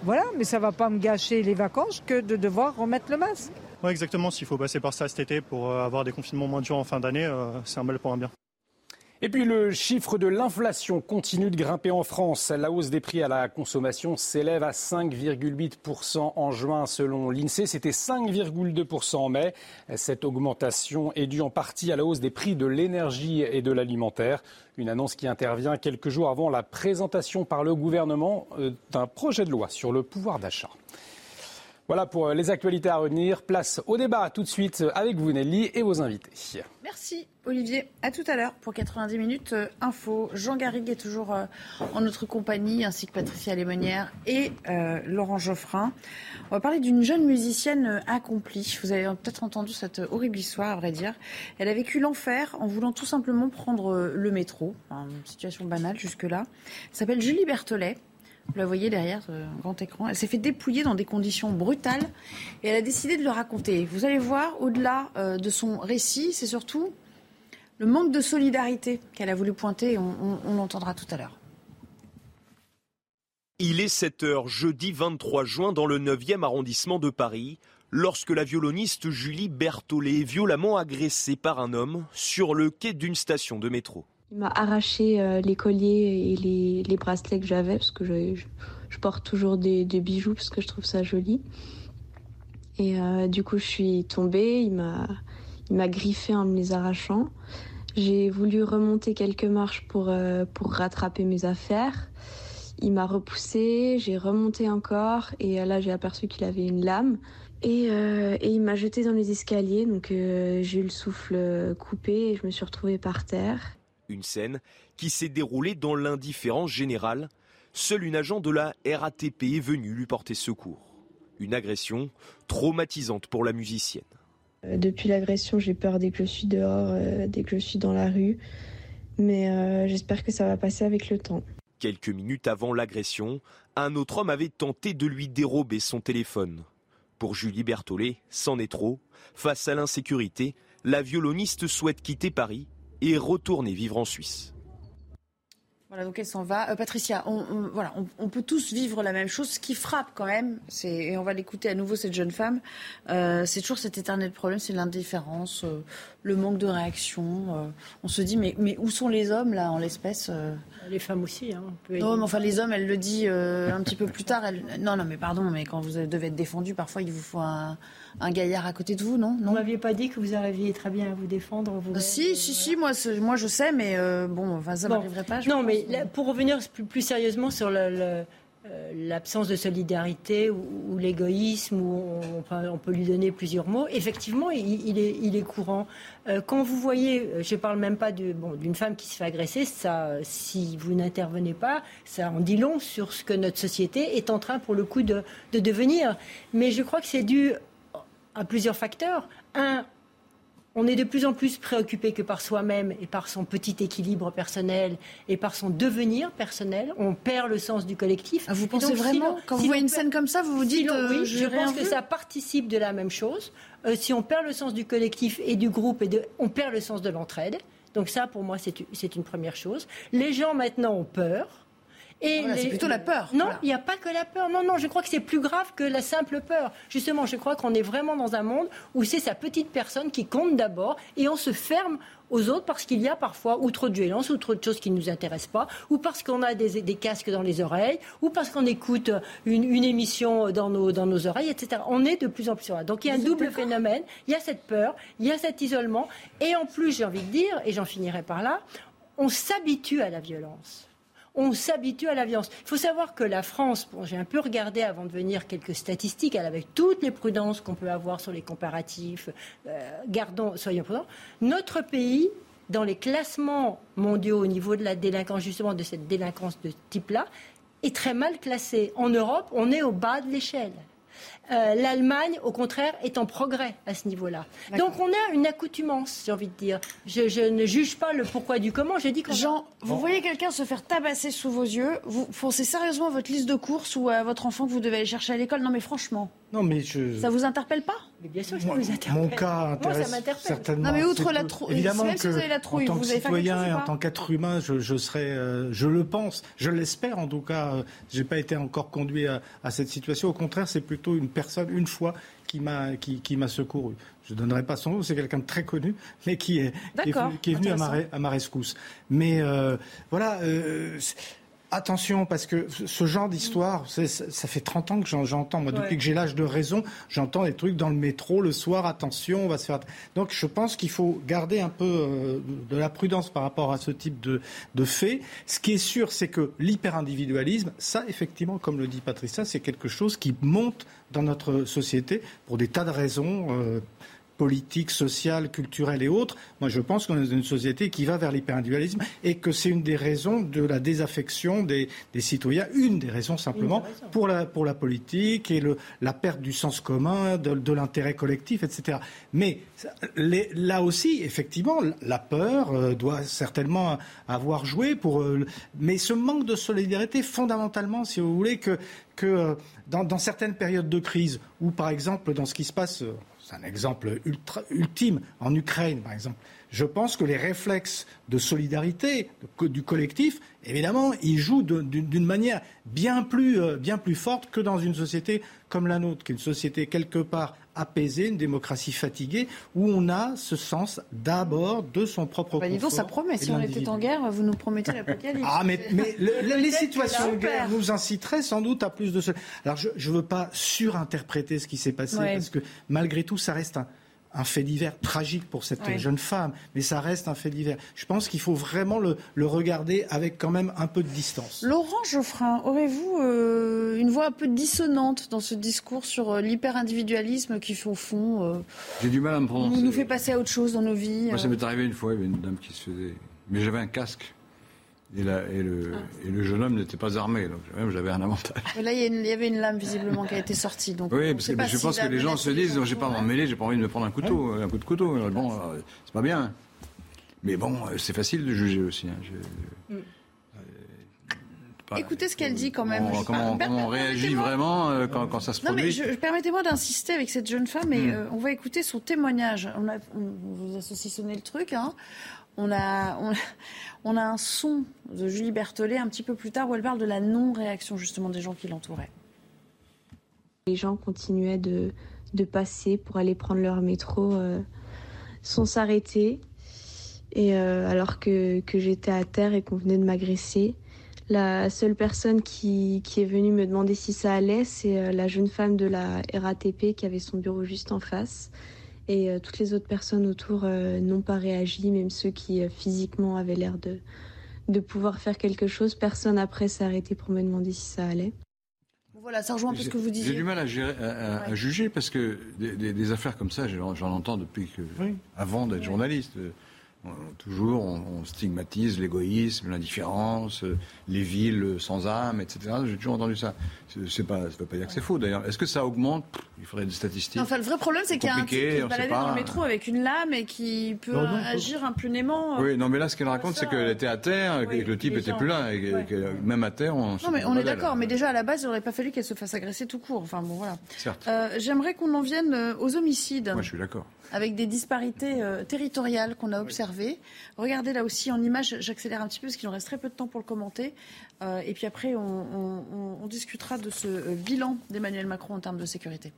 voilà, mais ça va pas me gâcher les vacances que de devoir remettre le masque. Oui, exactement. S'il faut passer par ça cet été pour avoir des confinements moins durs en fin d'année, c'est un mal pour un bien. Et puis le chiffre de l'inflation continue de grimper en France. La hausse des prix à la consommation s'élève à 5,8% en juin selon l'INSEE. C'était 5,2% en mai. Cette augmentation est due en partie à la hausse des prix de l'énergie et de l'alimentaire. Une annonce qui intervient quelques jours avant la présentation par le gouvernement euh, d'un projet de loi sur le pouvoir d'achat. Voilà pour euh, les actualités à retenir. Place au débat tout de suite avec vous Nelly et vos invités. Merci Olivier. À tout à l'heure pour 90 minutes euh, info. Jean Garrigue est toujours euh, en notre compagnie ainsi que Patricia Lémonière et Laurent Geoffrin. On va parler d'une jeune musicienne accomplie. Vous avez peut-être entendu cette horrible histoire à vrai dire. Elle a vécu l'enfer en voulant tout simplement prendre le métro. Une situation banale jusque-là. Elle s'appelle Julie Berthollet. Vous la voyez derrière, un grand écran. Elle s'est fait dépouiller dans des conditions brutales et elle a décidé de le raconter. Vous allez voir, au-delà euh, de son récit, c'est surtout le manque de solidarité qu'elle a voulu pointer. On, l'entendra tout à l'heure. Il est 7 heures, jeudi 23 juin, dans le 9e arrondissement de Paris, lorsque la violoniste Julie Berthollet est violemment agressée par un homme sur le quai d'une station de métro. Il m'a arraché euh, les colliers et les, bracelets que j'avais parce que je, porte toujours des, bijoux parce que je trouve ça joli. Et euh, du coup, je suis tombée. Il m'a, il m'a griffé en me les arrachant. J'ai voulu remonter quelques marches pour, euh, pour rattraper mes affaires. Il m'a repoussé, j'ai remonté encore et là j'ai aperçu qu'il avait une lame. Et, et il m'a jeté dans les escaliers, donc j'ai eu le souffle coupé et je me suis retrouvée par terre. Une scène qui s'est déroulée dans l'indifférence générale. Seul une agent de la RATP est venue lui porter secours. Une agression traumatisante pour la musicienne. Euh, depuis l'agression, j'ai peur dès que je suis dehors, dès que je suis dans la rue. Mais euh, j'espère que ça va passer avec le temps. Quelques minutes avant l'agression, un autre homme avait tenté de lui dérober son téléphone. Pour Julie Berthollet, c'en est trop. Face à l'insécurité, la violoniste souhaite quitter Paris et retourner vivre en Suisse. Voilà, donc elle s'en va. Euh, Patricia, on, voilà, on, peut tous vivre la même chose. Ce qui frappe quand même, c'est, et on va l'écouter à nouveau, cette jeune femme, euh, c'est toujours cet éternel problème, c'est l'indifférence, euh, le manque de réaction. on se dit, mais, mais où sont les hommes, là, en l'espèce Les femmes aussi. Hein, non, mais enfin, les hommes, elle le dit un petit peu plus tard. Elle... Non, non, mais pardon, mais quand vous devez être défendu, parfois, il vous faut un, un gaillard à côté de vous, non, non Vous m'aviez pas dit que vous arriviez très bien à vous défendre vous euh, Si, si, si, moi, moi je sais, mais euh, bon, enfin, ça m'arriverait pas. non, mais pour revenir plus, plus sérieusement sur le, euh, l'absence de solidarité ou, l'égoïsme, ou on, peut lui donner plusieurs mots, effectivement, il, est, il est, courant. quand vous voyez, je ne parle même pas d'une bon, femme qui se fait agresser, ça, si vous n'intervenez pas, ça en dit long sur ce que notre société est en train, pour le coup, de, de devenir. Mais je crois que c'est dû à plusieurs facteurs. Un, on est de plus en plus préoccupé que par soi-même et par son petit équilibre personnel et par son devenir personnel. On perd le sens du collectif. Ah, vous pensez vraiment, quand vous voyez une scène comme ça, vous vous dites... Euh, oui, je, pense que ça participe de la même chose. Euh, si on perd le sens du collectif et du groupe, et de, on perd le sens de l'entraide. Donc ça, pour moi, c'est une première chose. Les gens, maintenant, ont peur. Et C'est plutôt la peur. Non, il n'y a pas que la peur. Non, non, je crois que c'est plus grave que la simple peur. Justement, je crois qu'on est vraiment dans un monde où c'est sa petite personne qui compte d'abord et on se ferme aux autres parce qu'il y a parfois ou trop de violence ou trop de choses qui ne nous intéressent pas, ou parce qu'on a des, casques dans les oreilles, ou parce qu'on écoute une, émission dans nos, dans nos oreilles, etc. On est de plus en plus là. Donc il y a un double phénomène. Il y a cette peur, il y a cet isolement, et en plus, j'ai envie de dire, et j'en finirai par là, on s'habitue à la violence on s'habitue à la violence. Il faut savoir que la France, j'ai un peu regardé avant de venir quelques statistiques, avec toutes les prudences qu'on peut avoir sur les comparatifs, euh, gardons, soyons prudents, notre pays, dans les classements mondiaux au niveau de la délinquance, justement de cette délinquance de type-là, est très mal classé. En Europe, on est au bas de l'échelle. Euh, L'Allemagne, au contraire, est en progrès à ce niveau-là. Donc on a une accoutumance, j'ai envie de dire. Je, ne juge pas le pourquoi du comment, j'ai dit que... Jean, vous voyez quelqu'un se faire tabasser sous vos yeux, vous pensez sérieusement à votre liste de courses ou à votre enfant que vous devez aller chercher à l'école? Non mais franchement. Non mais je... Ça vous interpelle pas? Mais bien sûr que ça vous interpelle. Mon cas intéresse certainement. Non mais outre la trouille, évidemment même si vous avez la trouille, en tant que citoyen et en tant qu'être humain, je, je serais, euh, je le pense, je l'espère en tout cas. Euh, j'ai pas été encore conduit à, à cette situation. Au contraire, c'est plutôt une personne, une fois, qui m'a qui, qui m'a secouru. Je ne donnerai pas son nom, c'est quelqu'un de très connu, mais qui est, qui est, venu à ma, à ma, rescousse. Mais euh, voilà, euh, Attention, parce que ce genre d'histoire, ça fait 30 ans que j'entends. Moi, depuis que j'ai l'âge de raison, j'entends des trucs dans le métro le soir. Attention, on va se faire. Donc, je pense qu'il faut garder un peu euh, de la prudence par rapport à ce type de, de faits. Ce qui est sûr, c'est que l'hyper-individualisme, ça, effectivement, comme le dit Patricia, c'est quelque chose qui monte dans notre société pour des tas de raisons. Euh, politique, sociale, culturelle et autres. Moi, je pense qu'on est dans une société qui va vers l'hyperindividualisme et que c'est une des raisons de la désaffection des, citoyens, une des raisons simplement pour la, pour la politique et le, la perte du sens commun, de, l'intérêt collectif, etc. Mais là aussi, effectivement, la peur euh, doit certainement avoir joué pour. Euh, mais ce manque de solidarité, fondamentalement, si vous voulez, que, que euh, dans, dans certaines périodes de crise, ou par exemple dans ce qui se passe c'est un exemple ultime en Ukraine, par exemple. Je pense que les réflexes de solidarité du collectif, évidemment, ils jouent d'une manière bien plus, euh, bien plus forte que dans une société comme la nôtre, qui est une société quelque part apaisée, une démocratie fatiguée, où on a ce sens d'abord de son propre bah, confort. ça promet. Si on était en guerre, vous nous promettez l'apocalypse. ah, mais, mais les situations de guerre nous inciteraient sans doute à plus de... Alors, je ne veux pas surinterpréter ce qui s'est passé, parce que malgré tout, ça reste un, un fait divers tragique pour cette jeune femme, mais ça reste un fait divers. Je pense qu'il faut vraiment le, regarder avec quand même un peu de distance. Laurent Geoffrin, aurez-vous euh, une voix un peu dissonante dans ce discours sur euh, l'hyper-individualisme qui, au fond, euh, J'ai du mal à me prononcer. nous fait passer à autre chose dans nos vies Moi, ça m'est arrivé une fois, il y avait une dame qui se faisait... Mais j'avais un casque. Et, la, et, le, ah. et, le, jeune homme n'était pas armé, donc j'avais un avantage. là, il y, avait une lame visiblement qui a été sortie. Donc oui, parce que je pense que les gens se disent, j'ai pas à m'en mêler, j'ai pas envie de me prendre un couteau, un coup de couteau. Bon, euh, c'est pas bien. Mais bon, euh, c'est facile de juger aussi. Hein. Mm. Euh, Écoutez ce qu'elle dit quand même. Comment, on réagit vraiment quand, quand, ça se produit je, Permettez-moi d'insister avec cette jeune femme et mm. on va écouter son témoignage. On, a, on vous a saucissonné le truc. Hein on a, on, a un son de Julie Berthollet un petit peu plus tard où elle parle de la non-réaction justement des gens qui l'entouraient. Les gens continuaient de, passer pour aller prendre leur métro euh, sans s'arrêter. Et euh, alors que, j'étais à terre et qu'on venait de m'agresser, la seule personne qui, qui, est venue me demander si ça allait, c'est euh, la jeune femme de la RATP qui avait son bureau juste en face. Et euh, toutes les autres personnes autour euh, n'ont pas réagi, même ceux qui euh, physiquement avaient l'air de, de pouvoir faire quelque chose. Personne après s'est arrêté pour me demander si ça allait. Voilà, ça rejoint un peu ce que vous disiez. J'ai du mal à, juger parce que des, affaires comme ça, j'en entends depuis que, avant d'être journaliste toujours, on, stigmatise l'égoïsme, l'indifférence, euh, les villes sans âme, etc. J'ai toujours entendu ça. C'est pas, ça ne veut pas dire que c'est faux d'ailleurs. Est-ce que ça augmente? Il faudrait des statistiques. enfin, le vrai problème, c'est qu'il y a un type qui se baladait dans le métro avec une lame et qui peut agir impunément. Euh. Oui, non, mais là, ce qu'elle raconte, c'est qu'elle était à terre, que le type était plus là, et que, même à terre, on. Non, mais on est d'accord. Mais déjà à la base, il n'aurait pas fallu qu'elle se fasse agresser tout court. Enfin bon, voilà. Euh, J'aimerais qu'on en vienne aux homicides. Moi, je suis d'accord avec des disparités euh, territoriales qu'on a observées. Regardez là aussi en image, j'accélère un petit peu parce qu'il nous reste très peu de temps pour le commenter. Euh, et puis après, on, discutera de ce euh, bilan d'Emmanuel Macron en termes de sécurité.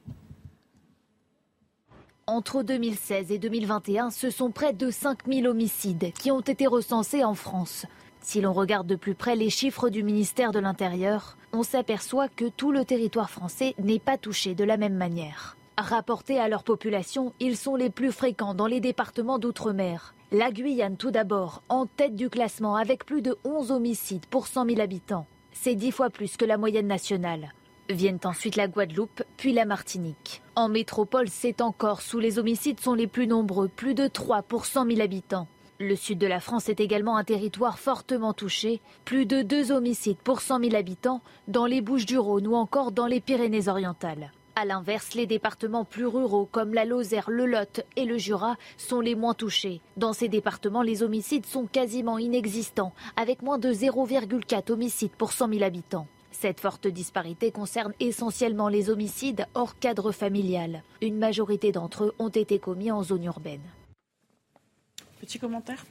Entre 2016 et 2021, ce sont près de 5000 homicides qui ont été recensés en France. Si l'on regarde de plus près les chiffres du ministère de l'Intérieur, on s'aperçoit que tout le territoire français n'est pas touché de la même manière. Rapportés à leur population, ils sont les plus fréquents dans les départements d'outre-mer. La Guyane tout d'abord, en tête du classement avec plus de 11 homicides pour 100 000 habitants. C'est dix fois plus que la moyenne nationale. Viennent ensuite la Guadeloupe, puis la Martinique. En métropole, c'est encore sous les homicides sont les plus nombreux, plus de 3 pour 100 000 habitants. Le sud de la France est également un territoire fortement touché, plus de 2 homicides pour 100 000 habitants dans les Bouches du Rhône ou encore dans les Pyrénées-Orientales. A l'inverse, les départements plus ruraux comme la Lozère, le Lot et le Jura sont les moins touchés. Dans ces départements, les homicides sont quasiment inexistants, avec moins de 0,4 homicides pour 100 000 habitants. Cette forte disparité concerne essentiellement les homicides hors cadre familial. Une majorité d'entre eux ont été commis en zone urbaine. Petit commentaire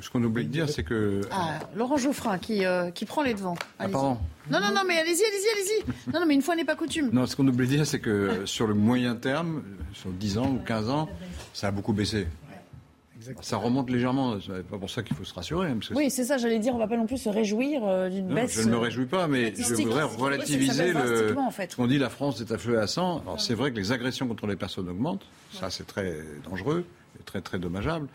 ce qu'on oublie de dire, c'est que. Ah, Laurent Geoffrin qui, euh, qui prend les devants. Ah, pardon. Non, non, non, mais allez-y, allez-y, allez-y. Non, non, mais une fois n'est pas coutume. Non, ce qu'on oublie de dire, c'est que sur le moyen terme, sur 10 ans ou 15 ans, ça a beaucoup baissé. Ça remonte légèrement, c'est pas pour ça qu'il faut se rassurer. Hein, oui, c'est ça, j'allais dire, on va pas non plus se réjouir euh, d'une baisse. Je ne me euh, réjouis pas, mais je voudrais relativiser le, ce qu'on dit la France est à feu à sang. Alors c'est vrai que les agressions contre les personnes augmentent, ça c'est très dangereux et très très dommageable.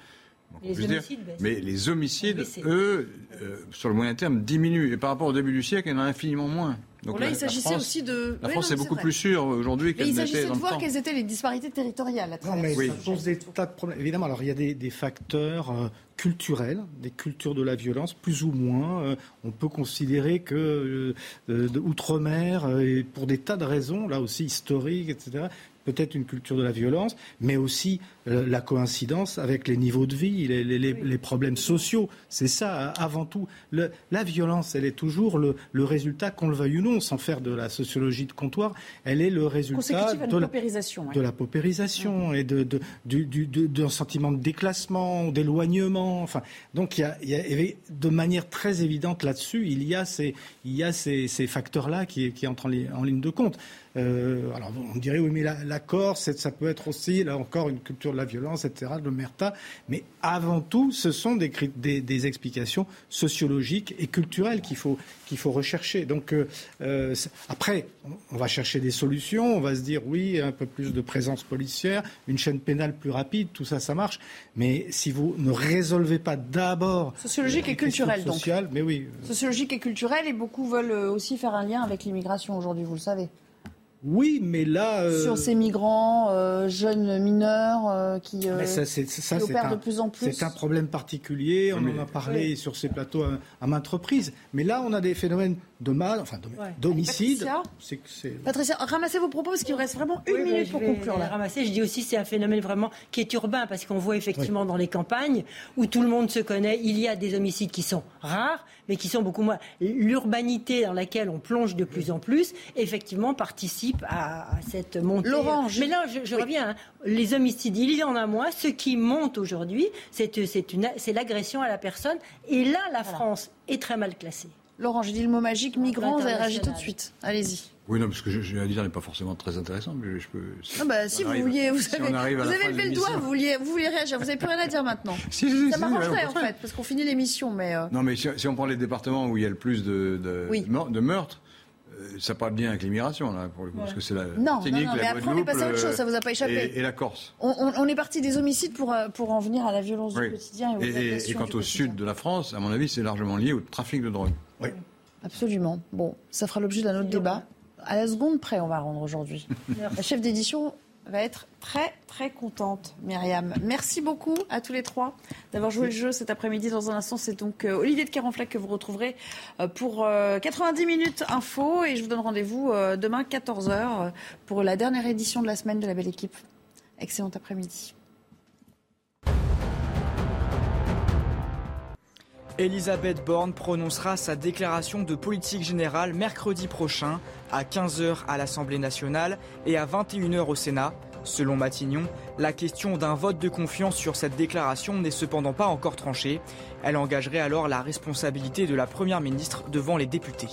Mais les homicides, eux, euh, sur le moyen terme, diminuent. Et par rapport au début du siècle, il y en a infiniment moins. Donc là, il s'agissait aussi de. La France est beaucoup plus sûre aujourd'hui qu'elle n'était Il s'agissait de voir quelles étaient les disparités territoriales. non, mais ça pose des tas de problèmes. Évidemment, alors il y a des, facteurs euh, culturels, des cultures de la violence, plus ou moins. Euh, on peut considérer que outre-mer, pour des tas de raisons, là aussi historiques, etc., peut-être une culture de la violence, mais aussi euh, la coïncidence avec les niveaux de vie, les, problèmes sociaux. C'est ça, avant tout. la violence, elle est toujours le, résultat, qu'on le veuille ou non, sans faire de la sociologie de comptoir, elle est le résultat de, la paupérisation, de la paupérisation et de, d'un sentiment de déclassement, d'éloignement. Enfin, donc il y, a, de manière très évidente là-dessus, il y a ces, il y a ces, facteurs-là qui, qui entrent en, ligne de compte. Euh, alors on dirait oui, mais la la Corse, ça peut être aussi, là encore, une culture de la violence, etc., de l'omerta. Mais avant tout, ce sont des, des, explications sociologiques et culturelles qu'il faut, qu'il faut rechercher. Donc, euh, euh, après, on va chercher des solutions, on va se dire, oui, un peu plus de présence policière, une chaîne pénale plus rapide, tout ça, ça marche. Mais si vous ne résolvez pas d'abord... Sociologique et culturelle, donc. Mais oui. Sociologique et culturelle, et beaucoup veulent aussi faire un lien avec l'immigration aujourd'hui, vous le savez. Oui, mais là. Euh, Sur ces migrants, euh, jeunes mineurs euh, qui, ça, ça, opèrent de plus en plus. C'est un problème particulier. On en a parlé sur ces plateaux à, maintes reprises. Mais là, on a des phénomènes de mal, enfin d'homicide. Patricia, ramassez vos propos parce qu'il reste vraiment une minute pour conclure. Là. Ramasser, je dis aussi c'est un phénomène vraiment qui est urbain parce qu'on voit effectivement dans les campagnes où tout le monde se connaît, il y a des homicides qui sont rares, mais qui sont beaucoup moins. L'urbanité dans laquelle on plonge de plus en plus, effectivement, participe à, cette montée. L'orange. Mais là, je, reviens. Hein. Les homicides, il y en a moins. Ce qui monte aujourd'hui, c'est l'agression à la personne. Et là, la France est très mal classée. Laurent, j'ai dit le mot magique, migrant, vous allez réagir tout de suite. Allez-y. Oui, non, parce que je, je à dire n'est pas forcément très intéressant, mais je peux. ah bah, si, vous vouliez, vous avez, vous avez levé le doigt, vous vouliez, vous vouliez réagir, vous n'avez plus rien à dire maintenant. Si, si, ça m'arrangerait en fait, parce qu'on finit l'émission, mais. Euh, non, mais si, on prend les départements où il y a le plus de, de, de meurtres, ça parle bien avec l'immigration, là, pour le coup, parce que c'est la non, non, non, mais après on est passé à autre chose, ça vous a pas échappé. Et, la Corse. On, on, est parti des homicides pour, euh, pour en venir à la violence du quotidien. Et, et, et quant au sud de la France, à mon avis, c'est largement lié au trafic de drogue. Oui. Absolument. Bon, ça fera l'objet d'un autre débat. À la seconde près, on va rendre aujourd'hui. La chef d'édition va être très très contente, Myriam. Merci beaucoup à tous les trois d'avoir joué le jeu cet après-midi. Dans un instant, c'est donc euh, Olivier de Carenflac que vous retrouverez euh, pour 90 euh, minutes info et je vous donne rendez-vous demain 14h pour la dernière édition de la semaine de la Belle Équipe. Excellent après-midi. Elisabeth Borne prononcera sa déclaration de politique générale mercredi prochain à 15h à l'Assemblée nationale et à 21h au Sénat. Selon Matignon, la question d'un vote de confiance sur cette déclaration n'est cependant pas encore tranchée. Elle engagerait alors la responsabilité de la Première ministre devant les députés.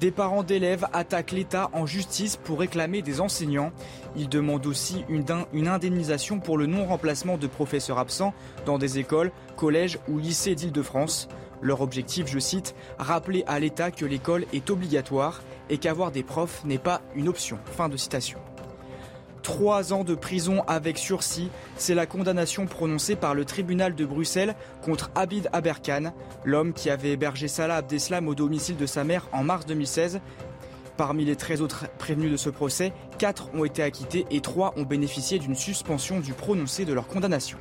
Des parents d'élèves attaquent l'État en justice pour réclamer des enseignants. Ils demandent aussi une, indemnisation pour le non-remplacement de professeurs absents dans des écoles, collèges ou lycées d'Île-de-France. Leur objectif, je cite, rappeler à l'État que l'école est obligatoire et qu'avoir des profs n'est pas une option. Fin de citation. Trois ans de prison avec sursis, c'est la condamnation prononcée par le tribunal de Bruxelles contre Abid Aberkan, l'homme qui avait hébergé Salah Abdeslam au domicile de sa mère en mars 2016. Parmi les 13 autres prévenus de ce procès, 4 ont été acquittés et 3 ont bénéficié d'une suspension du prononcé de leur condamnation.